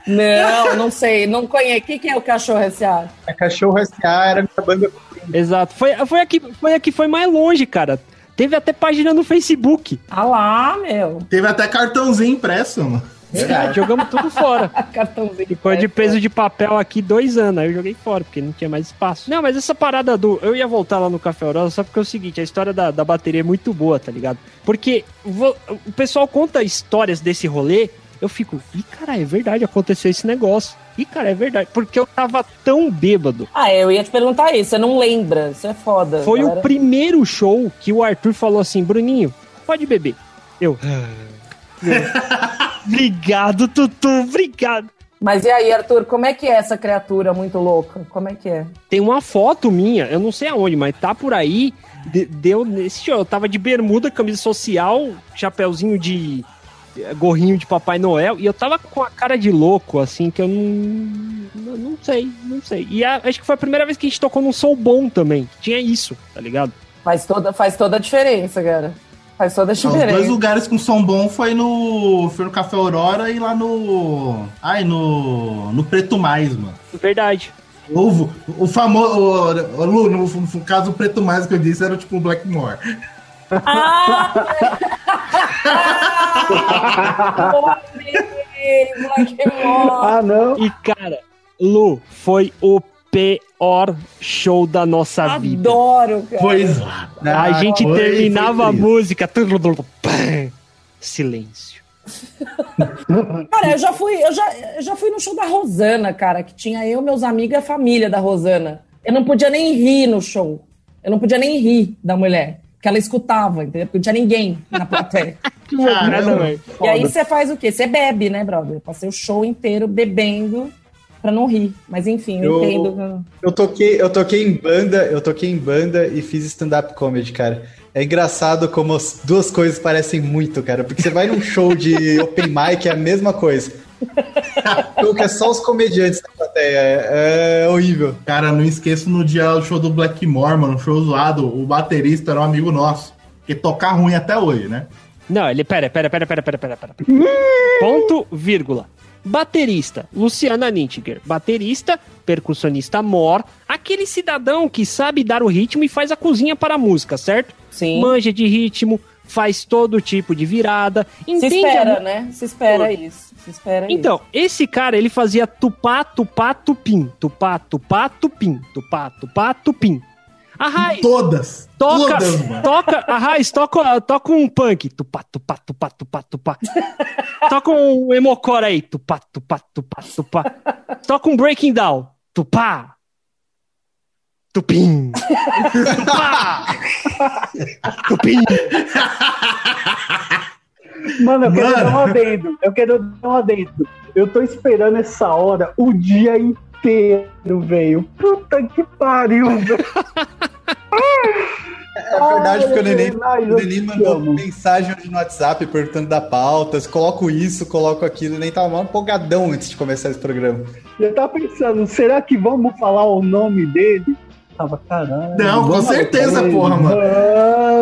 Não, não sei, não conheço. O que, que é o Cachorro S.A.? A Cachorro S.A. era minha banda Exato. Foi, foi, a que, foi a que foi mais longe, cara. Teve até página no Facebook. Ah lá, meu. Teve até cartãozinho impresso, mano. Verdade, jogamos tudo fora. Cartãozinho. Ficou de peso de papel aqui dois anos. Aí eu joguei fora, porque não tinha mais espaço. Não, mas essa parada do. Eu ia voltar lá no Café Aurora só porque é o seguinte: a história da, da bateria é muito boa, tá ligado? Porque vo- o pessoal conta histórias desse rolê. Eu fico, ih, cara, é verdade, aconteceu esse negócio. Ih, cara, é verdade. Porque eu tava tão bêbado. Ah, eu ia te perguntar isso, você não lembra, isso é foda. Foi galera. o primeiro show que o Arthur falou assim: Bruninho, pode beber. Eu. obrigado, Tutu, obrigado. Mas e aí, Arthur, como é que é essa criatura muito louca? Como é que é? Tem uma foto minha, eu não sei aonde, mas tá por aí. de- deu nesse show. Eu tava de bermuda, camisa social, chapéuzinho de. Eh, gorrinho de Papai Noel. E eu tava com a cara de louco, assim, que eu não. eu Não sei, não sei. E a- acho que foi a primeira vez que a gente tocou num som bom também. Tinha isso, tá ligado? Faz toda, faz toda a diferença, cara. Faz toda a Os dois diferença. lugares com som bom foi no, foi no Café Aurora e lá no. Ai, no. No Preto Mais, mano. Verdade. O, o famoso. O, o, Lu, no, no caso, o Preto Mais que eu disse era tipo o Blackmore. Ah! Ah, não. E, cara, Lu, foi o pior show da nossa vida. Adoro, cara. Pois lá. A gente foi- terminava foi a música. Silêncio. Cara, eu já fui, eu já, eu já fui no show da Rosana, cara, que tinha eu, meus amigos e a família da Rosana. Eu não podia nem rir no show. Eu não podia nem rir da mulher, que ela escutava, entendeu? Porque não tinha ninguém na plateia. Caramba. e aí você faz o quê? Você bebe, né, brother? Eu passei o show inteiro bebendo pra não rir. Mas enfim, eu, Eu- entendo. Eu toquei, eu toquei em banda, eu toquei em banda e fiz stand-up comedy, cara. É engraçado como as duas coisas parecem muito, cara. Porque você vai num show de open mic, é a mesma coisa. Show que é só os comediantes na plateia. É, é horrível. Cara, não esqueço no dia do show do Blackmore, mano, show zoado, o baterista era um amigo nosso. Que tocar ruim até hoje, né? Não, ele. Pera, pera, pera, pera, pera, pera. pera. Ponto, vírgula. Baterista, Luciana Nintiger. Baterista, percussionista Mor. Aquele cidadão que sabe dar o ritmo e faz a cozinha para a música, certo? Sim. Manja de ritmo, faz todo tipo de virada. Se Entende espera, a- né? Se espera isso. Se espera Então, esse cara, ele fazia tupá, tupá, tupim. Tupá, tupá, tupim. Tupá, tupá, tupim. A Raiz Todas. toca, Todas, mano. toca, a Raiz toca, toca um punk. Tupá, tupá, tupá, tupá, tupá. toca um emocore aí. Tupá, tupá, tupá, tupá. Toca um breaking down. Tupá. Tupim. Tupá. Tupim. Mano, eu quero Mano. dar um adendo. Eu quero dar um adendo. Eu tô esperando essa hora o dia inteiro, velho. Puta que pariu, velho. É verdade, porque o Neném, Ai, o eu Neném mandou amo. mensagem hoje no WhatsApp perguntando da pautas, coloco isso, coloco aquilo, nem tava mal empolgadão antes de começar esse programa. Eu tava pensando, será que vamos falar o nome dele? Tava, caralho. Não, com certeza, porra, mano.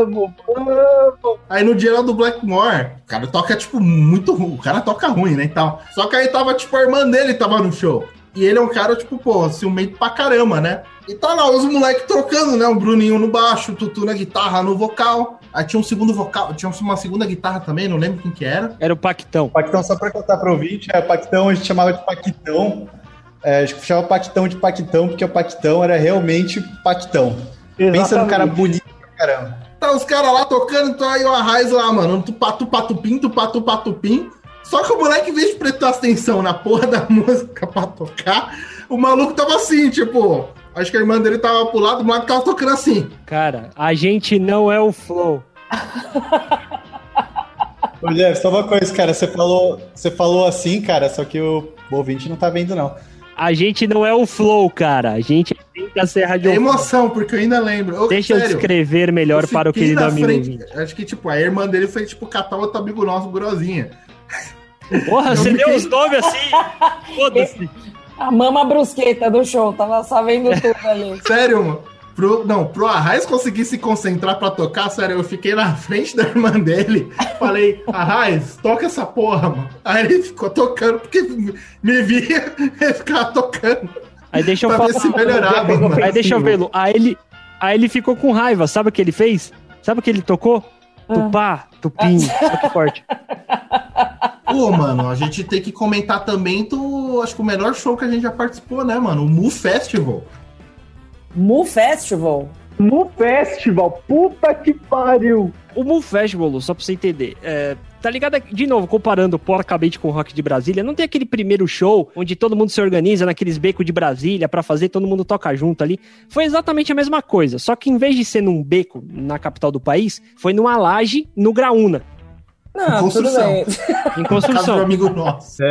Vamos, vamos. Aí no dia lá do Blackmore, o cara toca, tipo, muito ruim. O cara toca ruim, né, e tal. Só que aí tava, tipo, a irmã dele tava no show. E ele é um cara, tipo, pô, ciumento pra caramba, né? E tá lá os moleques trocando, né? O Bruninho no baixo, o Tutu na guitarra, no vocal. Aí tinha um segundo vocal, tinha uma segunda guitarra também, não lembro quem que era. Era o Pactão. Pactão, só pra contar pro ouvinte, é, Pactão a gente chamava de Paquitão. É, a gente chamava Pactão de Paquitão, porque o Pactão era realmente Pactão. Pensa num cara Exatamente. bonito pra caramba. Tá os caras lá tocando, então aí o Arraiz lá, mano, um patupim, tupatu patupim. Só que o moleque, em vez de prestar atenção na porra da música pra tocar, o maluco tava assim, tipo, acho que a irmã dele tava pro lado, o moleque tava tocando assim. Cara, a gente não é o Flow. Ô, Jeff, só uma coisa, cara, você falou, você falou assim, cara, só que o ouvinte não tá vendo, não. A gente não é o Flow, cara. A gente tem da Serra de É emoção, porque eu ainda lembro. Deixa eu sério, descrever melhor eu para o querido amigo frente-. Acho que, tipo, a irmã dele foi, tipo, catar outro amigo nosso, Grosinha. Porra, você deu os nomes assim. Foda-se. A mama brusqueta do show, tava só vendo tudo ali. Sério, mano. Pro, não, pro Arraiz conseguir se concentrar pra tocar, sério, eu fiquei na frente da irmã dele. Falei, Arraiz, toca essa porra, mano. Aí ele ficou tocando, porque me via, ele ficava tocando. Aí deixa eu Pra ver falar. se melhorava, mano. Aí deixa eu vê-lo. Aí ele, aí ele ficou com raiva. Sabe o que ele fez? Sabe o que ele tocou? Tupá, tupim. Só que forte. Pô, mano, a gente tem que comentar também do, acho que o melhor show que a gente já participou, né, mano? O Mu Festival. Mu Festival. No festival, puta que pariu. O Moon Festival, só pra você entender, é, tá ligado? De novo, comparando o porcamente com o Rock de Brasília, não tem aquele primeiro show onde todo mundo se organiza naqueles becos de Brasília pra fazer, todo mundo toca junto ali. Foi exatamente a mesma coisa, só que em vez de ser num beco na capital do país, foi numa laje no Graúna, Não, Construção. tudo bem. em casa do construção. amigo nosso.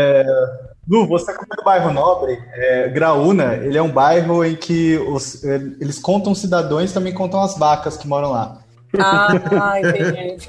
Lu, você como é do bairro Nobre, é, Graúna, ele é um bairro em que os, é, eles contam cidadãos e também contam as vacas que moram lá. Ah, entendi.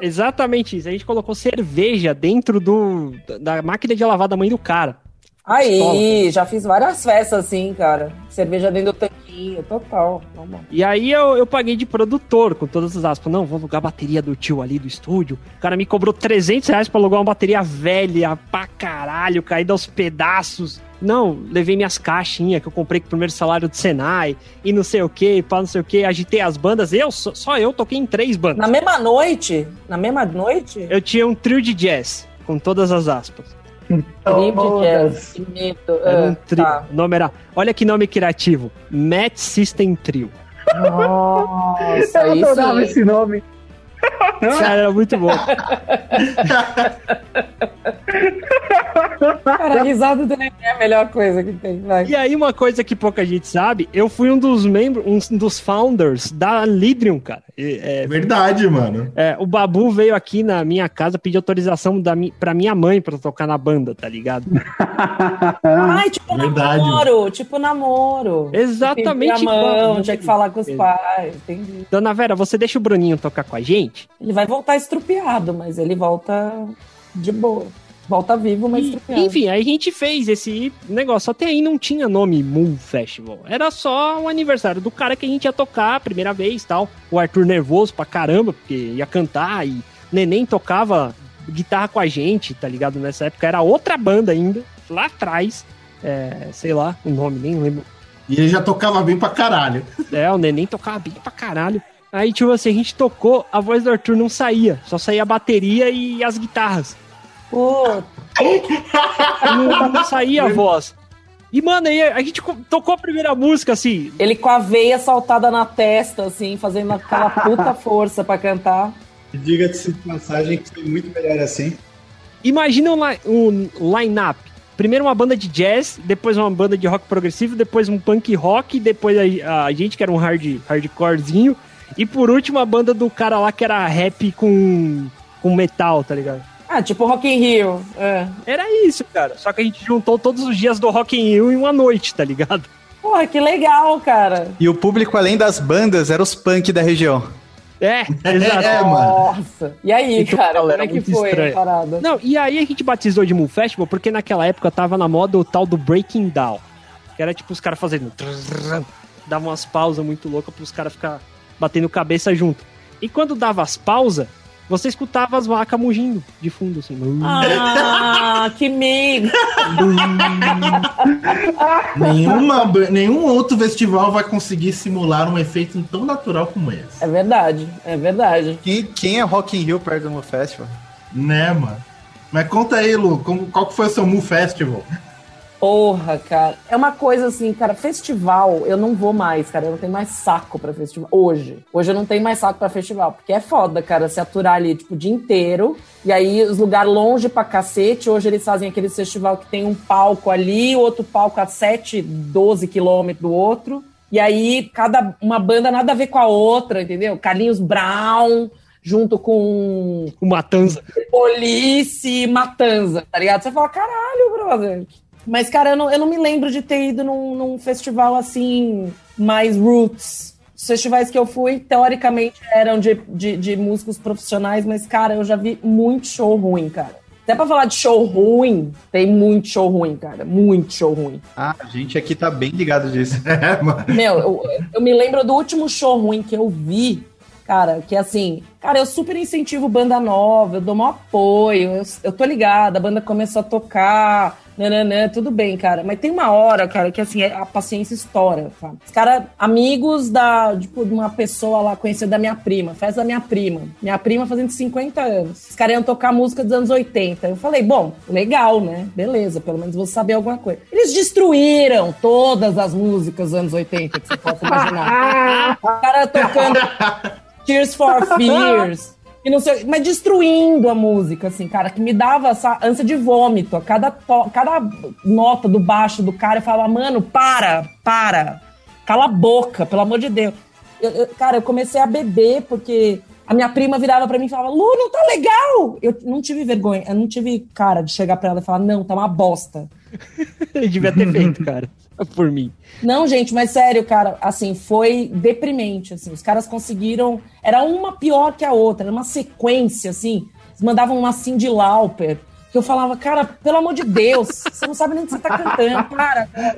Exatamente isso. A gente colocou cerveja dentro do, da máquina de lavar da mãe do cara. Aí, já fiz várias festas assim, cara. Cerveja dentro do tanquinho, total. E aí eu, eu paguei de produtor, com todas as aspas. Não, vou alugar a bateria do tio ali do estúdio. O cara me cobrou 300 reais pra alugar uma bateria velha pra caralho, caída aos pedaços. Não, levei minhas caixinhas que eu comprei com o primeiro salário do Senai e não sei o que, pá, não sei o que. Agitei as bandas. Eu, só, só eu toquei em três bandas. Na mesma noite? Na mesma noite? Eu tinha um trio de jazz, com todas as aspas. Todas. Medo. Era um Ah, trio. tá. O nome era. Olha que nome criativo. Match System Trio. Nossa, Eu adorava esse nome. Cara, era muito bom. Cara, a risada do Neném é a melhor coisa que tem. Vai. E aí, uma coisa que pouca gente sabe, eu fui um dos membros, um dos founders da Lidrium, cara. E, é, Verdade, mano. é, o Babu veio aqui na minha casa pedir autorização da, mi- pra minha mãe pra tocar na banda, tá ligado? Ai, tipo Verdade. namoro, tipo namoro. Exatamente mão, igual. tinha que falar com os pais, entendi. Dona Vera, você deixa o Bruninho tocar com a gente? Ele vai voltar estrupiado, mas ele volta de boa. Volta vivo, mas E, estrupiado. enfim, aí a gente fez esse negócio. Até aí não tinha nome Moon Festival. Era só o aniversário do cara que a gente ia tocar a primeira vez tal. O Arthur nervoso pra caramba, porque ia cantar e Neném tocava guitarra com a gente, tá ligado? Nessa época era outra banda ainda, lá atrás. É, sei lá, o nome, nem lembro. E ele já tocava bem pra caralho. É, o Neném tocava bem pra caralho. Aí, tipo assim, a gente tocou, a voz do Arthur não saía, só saía a bateria e as guitarras. Pô! não, não saía a voz. E, mano, aí a gente tocou a primeira música, assim. Ele com a veia saltada na testa, assim, fazendo aquela puta força para cantar. Diga-se de passagem que foi muito melhor assim. Imagina um, um line-up. Primeiro uma banda de jazz, depois uma banda de rock progressivo, depois um punk rock, depois a, a gente que era um hard, hardcorezinho, e por último, a banda do cara lá que era rap com, com metal, tá ligado? Ah, tipo Rock in Rio. É. Era isso, cara. Só que a gente juntou todos os dias do Rock in Rio em uma noite, tá ligado? Porra, que legal, cara. E o público, além das bandas, era os punk da região. É, é exato. É, Nossa. E aí, então, cara, como é que foi estranho. a parada? Não, e aí a gente batizou de Moon Festival porque naquela época tava na moda o tal do Breaking Down. Que era tipo os caras fazendo. Davam umas pausas muito loucas pros caras ficar batendo cabeça junto. E quando dava as pausas, você escutava as vacas mugindo de fundo, assim. Ah, que medo! Nenhuma, nenhum outro festival vai conseguir simular um efeito tão natural como esse. É verdade, é verdade. quem quem é Rock in Rio perto do Festival? Né, mano? Mas conta aí, Lu, como, qual que foi o seu Mu Festival? Porra, cara. É uma coisa assim, cara, festival, eu não vou mais, cara. Eu não tenho mais saco pra festival. Hoje. Hoje eu não tenho mais saco pra festival. Porque é foda, cara, se aturar ali, tipo, o dia inteiro. E aí, os lugares longe pra cacete. Hoje eles fazem aquele festival que tem um palco ali, outro palco a 7, 12 quilômetros do outro. E aí, cada uma banda nada a ver com a outra, entendeu? Carlinhos Brown, junto com O Matanza. Police Matanza, tá ligado? Você fala, caralho, brother. Mas, cara, eu não, eu não me lembro de ter ido num, num festival assim, mais roots. Os festivais que eu fui, teoricamente, eram de, de, de músicos profissionais, mas, cara, eu já vi muito show ruim, cara. Até pra falar de show ruim, tem muito show ruim, cara. Muito show ruim. Ah, a gente aqui tá bem ligado disso. É, mano. Meu, eu, eu me lembro do último show ruim que eu vi, cara, que assim, cara, eu super incentivo banda nova, eu dou maior apoio, eu, eu tô ligada, a banda começou a tocar, nananã, tudo bem, cara. Mas tem uma hora, cara, que assim, a paciência estoura, sabe? Os caras, amigos da, tipo, de uma pessoa lá conhecida da minha prima, festa da minha prima. Minha prima fazendo 50 anos. Os caras iam tocar música dos anos 80. Eu falei, bom, legal, né? Beleza, pelo menos vou saber alguma coisa. Eles destruíram todas as músicas dos anos 80 que você possa imaginar. o cara tocando Tears for Fears. E não sei, mas destruindo a música, assim, cara, que me dava essa ânsia de vômito. A cada, to- cada nota do baixo do cara, eu falava, mano, para, para. Cala a boca, pelo amor de Deus. Eu- eu- cara, eu comecei a beber porque a minha prima virava pra mim e falava, Lu, não tá legal! Eu não tive vergonha, eu não tive cara de chegar pra ela e falar, não, tá uma bosta. Devia ter feito, cara. Por mim. Não, gente, mas sério, cara, assim, foi deprimente, assim, os caras conseguiram, era uma pior que a outra, era uma sequência, assim, eles mandavam uma Cindy Lauper, que eu falava, cara, pelo amor de Deus, você não sabe nem o que você tá cantando, para, cara.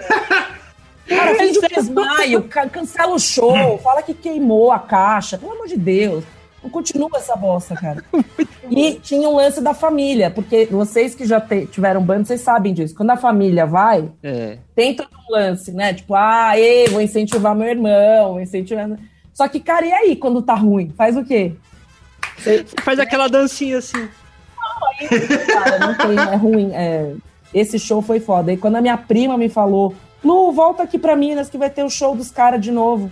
Cara, finge um desmaio, ca- cancela o show, fala que queimou a caixa, pelo amor de Deus. Não continua essa bosta, cara. E tinha um lance da família, porque vocês que já te- tiveram banda, vocês sabem disso. Quando a família vai, É. tem todo um lance, né? Tipo, ah, ei, vou incentivar meu irmão, vou incentivar. Só que, cara, e aí quando tá ruim? Faz o quê? Você faz aquela dancinha assim. Cara, não tem, é ruim. é. Esse show foi foda. E quando a minha prima me falou, Lu, volta aqui pra Minas que vai ter o show dos caras de novo.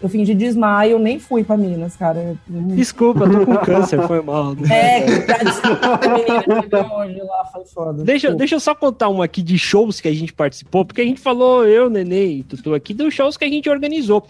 Eu fingi desmaio, nem fui pra Minas, cara. Desculpa, eu tô com câncer, foi mal. É, que desculpa, hoje lá, foi foda. Deixa, deixa eu só contar uma aqui de shows que a gente participou, porque a gente falou, eu, Nenê e Tutu aqui, dos shows que a gente organizou.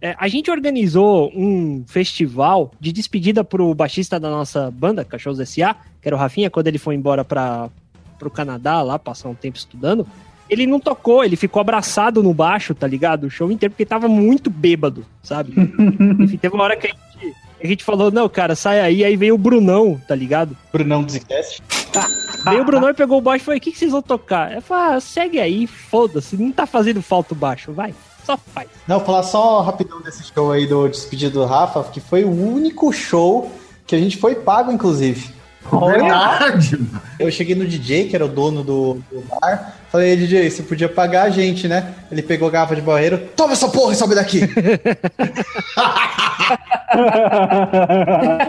É, a gente organizou um festival de despedida pro baixista da nossa banda, Cachorros S.A., que era o Rafinha, quando ele foi embora para pro Canadá, lá, passar um tempo estudando. Ele não tocou, ele ficou abraçado no baixo, tá ligado? O show inteiro, porque tava muito bêbado, sabe? Enfim, teve uma hora que a gente, a gente falou, não, cara, sai aí. Aí veio o Brunão, tá ligado? Brunão do Zcast. Veio o Brunão e pegou o baixo e falou: o que, que vocês vão tocar? Eu falei, ah, segue aí, foda-se, não tá fazendo falta o baixo, vai, só faz. Não, vou falar só rapidão desse show aí do despedido do Rafa, que foi o único show que a gente foi pago, inclusive. Verdade. Eu cheguei no DJ, que era o dono do, do bar, Falei, DJ, você podia pagar a gente, né? Ele pegou a garrafa de barreiro, toma essa porra e sobe daqui.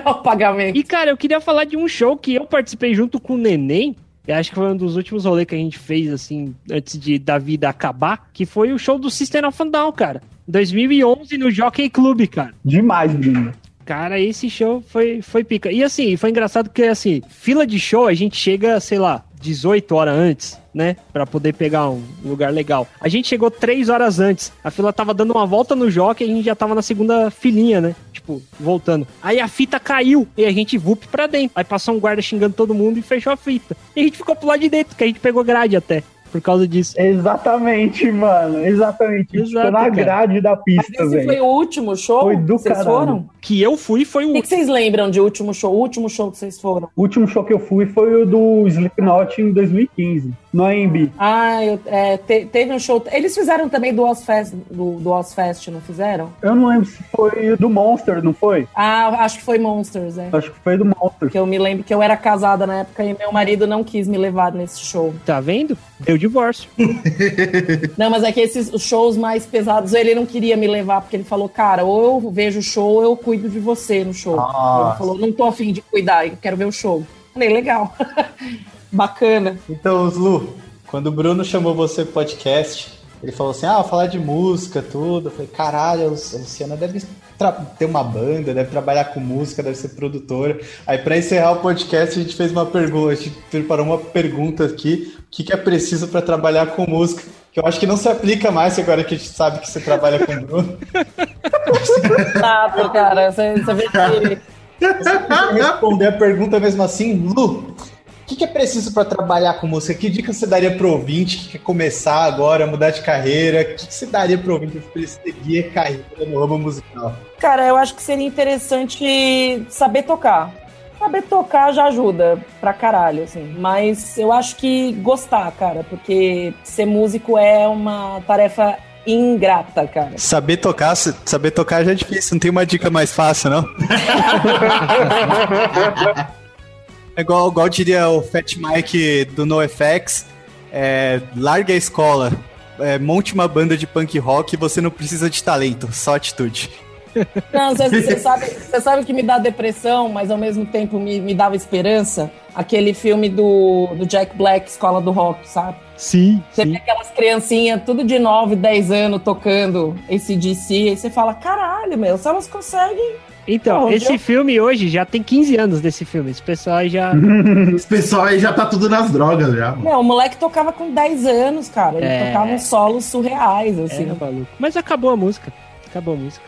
o pagamento. E, cara, eu queria falar de um show que eu participei junto com o Neném. Eu acho que foi um dos últimos rolês que a gente fez, assim, antes de da vida acabar, que foi o show do System of a Down, cara. 2011 no Jockey Club, cara. Demais, Bruno. Cara, esse show foi, foi pica. E assim, foi engraçado porque, assim, fila de show a gente chega, sei lá, 18 horas antes, né? Pra poder pegar um lugar legal. A gente chegou 3 horas antes. A fila tava dando uma volta no jockey e a gente já tava na segunda filinha, né? Tipo, voltando. Aí a fita caiu e a gente vup pra dentro. Aí passou um guarda xingando todo mundo e fechou a fita. E a gente ficou pro lado de dentro, que a gente pegou grade até. Por causa disso. Exatamente, mano. Exatamente. Exato, Ficou na cara. grade da Mas pista, esse foi o último show? Foi do Vocês caralho. foram? Que eu fui foi o O que, que vocês lembram de último show? O último show que vocês foram? O último show que eu fui foi o do Slipknot em 2015, no AMB. Ah, eu, é, te- teve um show. Eles fizeram também do Ozfest, do, do Ozfest, não fizeram? Eu não lembro se foi do Monster, não foi? Ah, acho que foi Monsters, é. Acho que foi do Monster. Porque eu me lembro que eu era casada na época e meu marido não quis me levar nesse show. Tá vendo? Deu divórcio. Não, mas é que esses os shows mais pesados, ele não queria me levar, porque ele falou, cara, ou eu vejo o show, ou eu cuido de você no show. Nossa. Ele falou, não tô afim de cuidar, eu quero ver o show. Falei, legal. Bacana. Então, Lu, quando o Bruno chamou você pro podcast, ele falou assim: ah, falar de música, tudo. Eu falei, caralho, a Luciana deve ter uma banda, deve trabalhar com música, deve ser produtora. Aí, pra encerrar o podcast, a gente fez uma pergunta, a gente preparou uma pergunta aqui: o que, que é preciso pra trabalhar com música? Que eu acho que não se aplica mais agora que a gente sabe que você trabalha com o Bruno. Exato, cara. Você, você vê que. Você responder a pergunta mesmo assim, Lu. O que, que é preciso pra trabalhar com música? Que dica você daria pro ouvinte que quer começar agora, mudar de carreira? O que, que você daria pro ouvinte pra ele seguir a carreira no ramo musical? Cara, eu acho que seria interessante saber tocar. Saber tocar já ajuda pra caralho, assim. Mas eu acho que gostar, cara, porque ser músico é uma tarefa ingrata, cara. Saber tocar, saber tocar já é difícil, não tem uma dica mais fácil, não? é igual, igual diria o Fat Mike do NoFX, é, larga a escola, é, monte uma banda de punk rock e você não precisa de talento, só atitude. Não, você, você sabe, você sabe que me dá depressão, mas ao mesmo tempo me, me dava esperança? Aquele filme do, do Jack Black, Escola do Rock, sabe? Sim, Você vê aquelas criancinhas, tudo de 9, 10 anos, tocando esse DC, aí você fala, caralho, meu, se elas conseguem. Então, esse eu- filme hoje já tem 15 anos desse filme. Esse pessoal aí já. Esse pessoal aí já tá tudo nas drogas já, mano. Meu, o moleque tocava com 10 anos, cara. Ele É. tocava uns solos surreais, É, assim. maluco. Mas acabou a música. Acabou a música.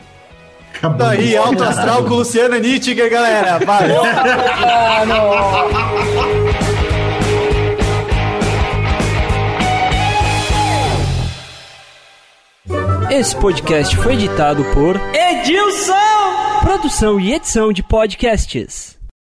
Acabou. Tá aí, Alto Astral com Luciana Nittinger, galera. Valeu! Esse podcast foi editado por Edilson! Produção e edição de podcasts.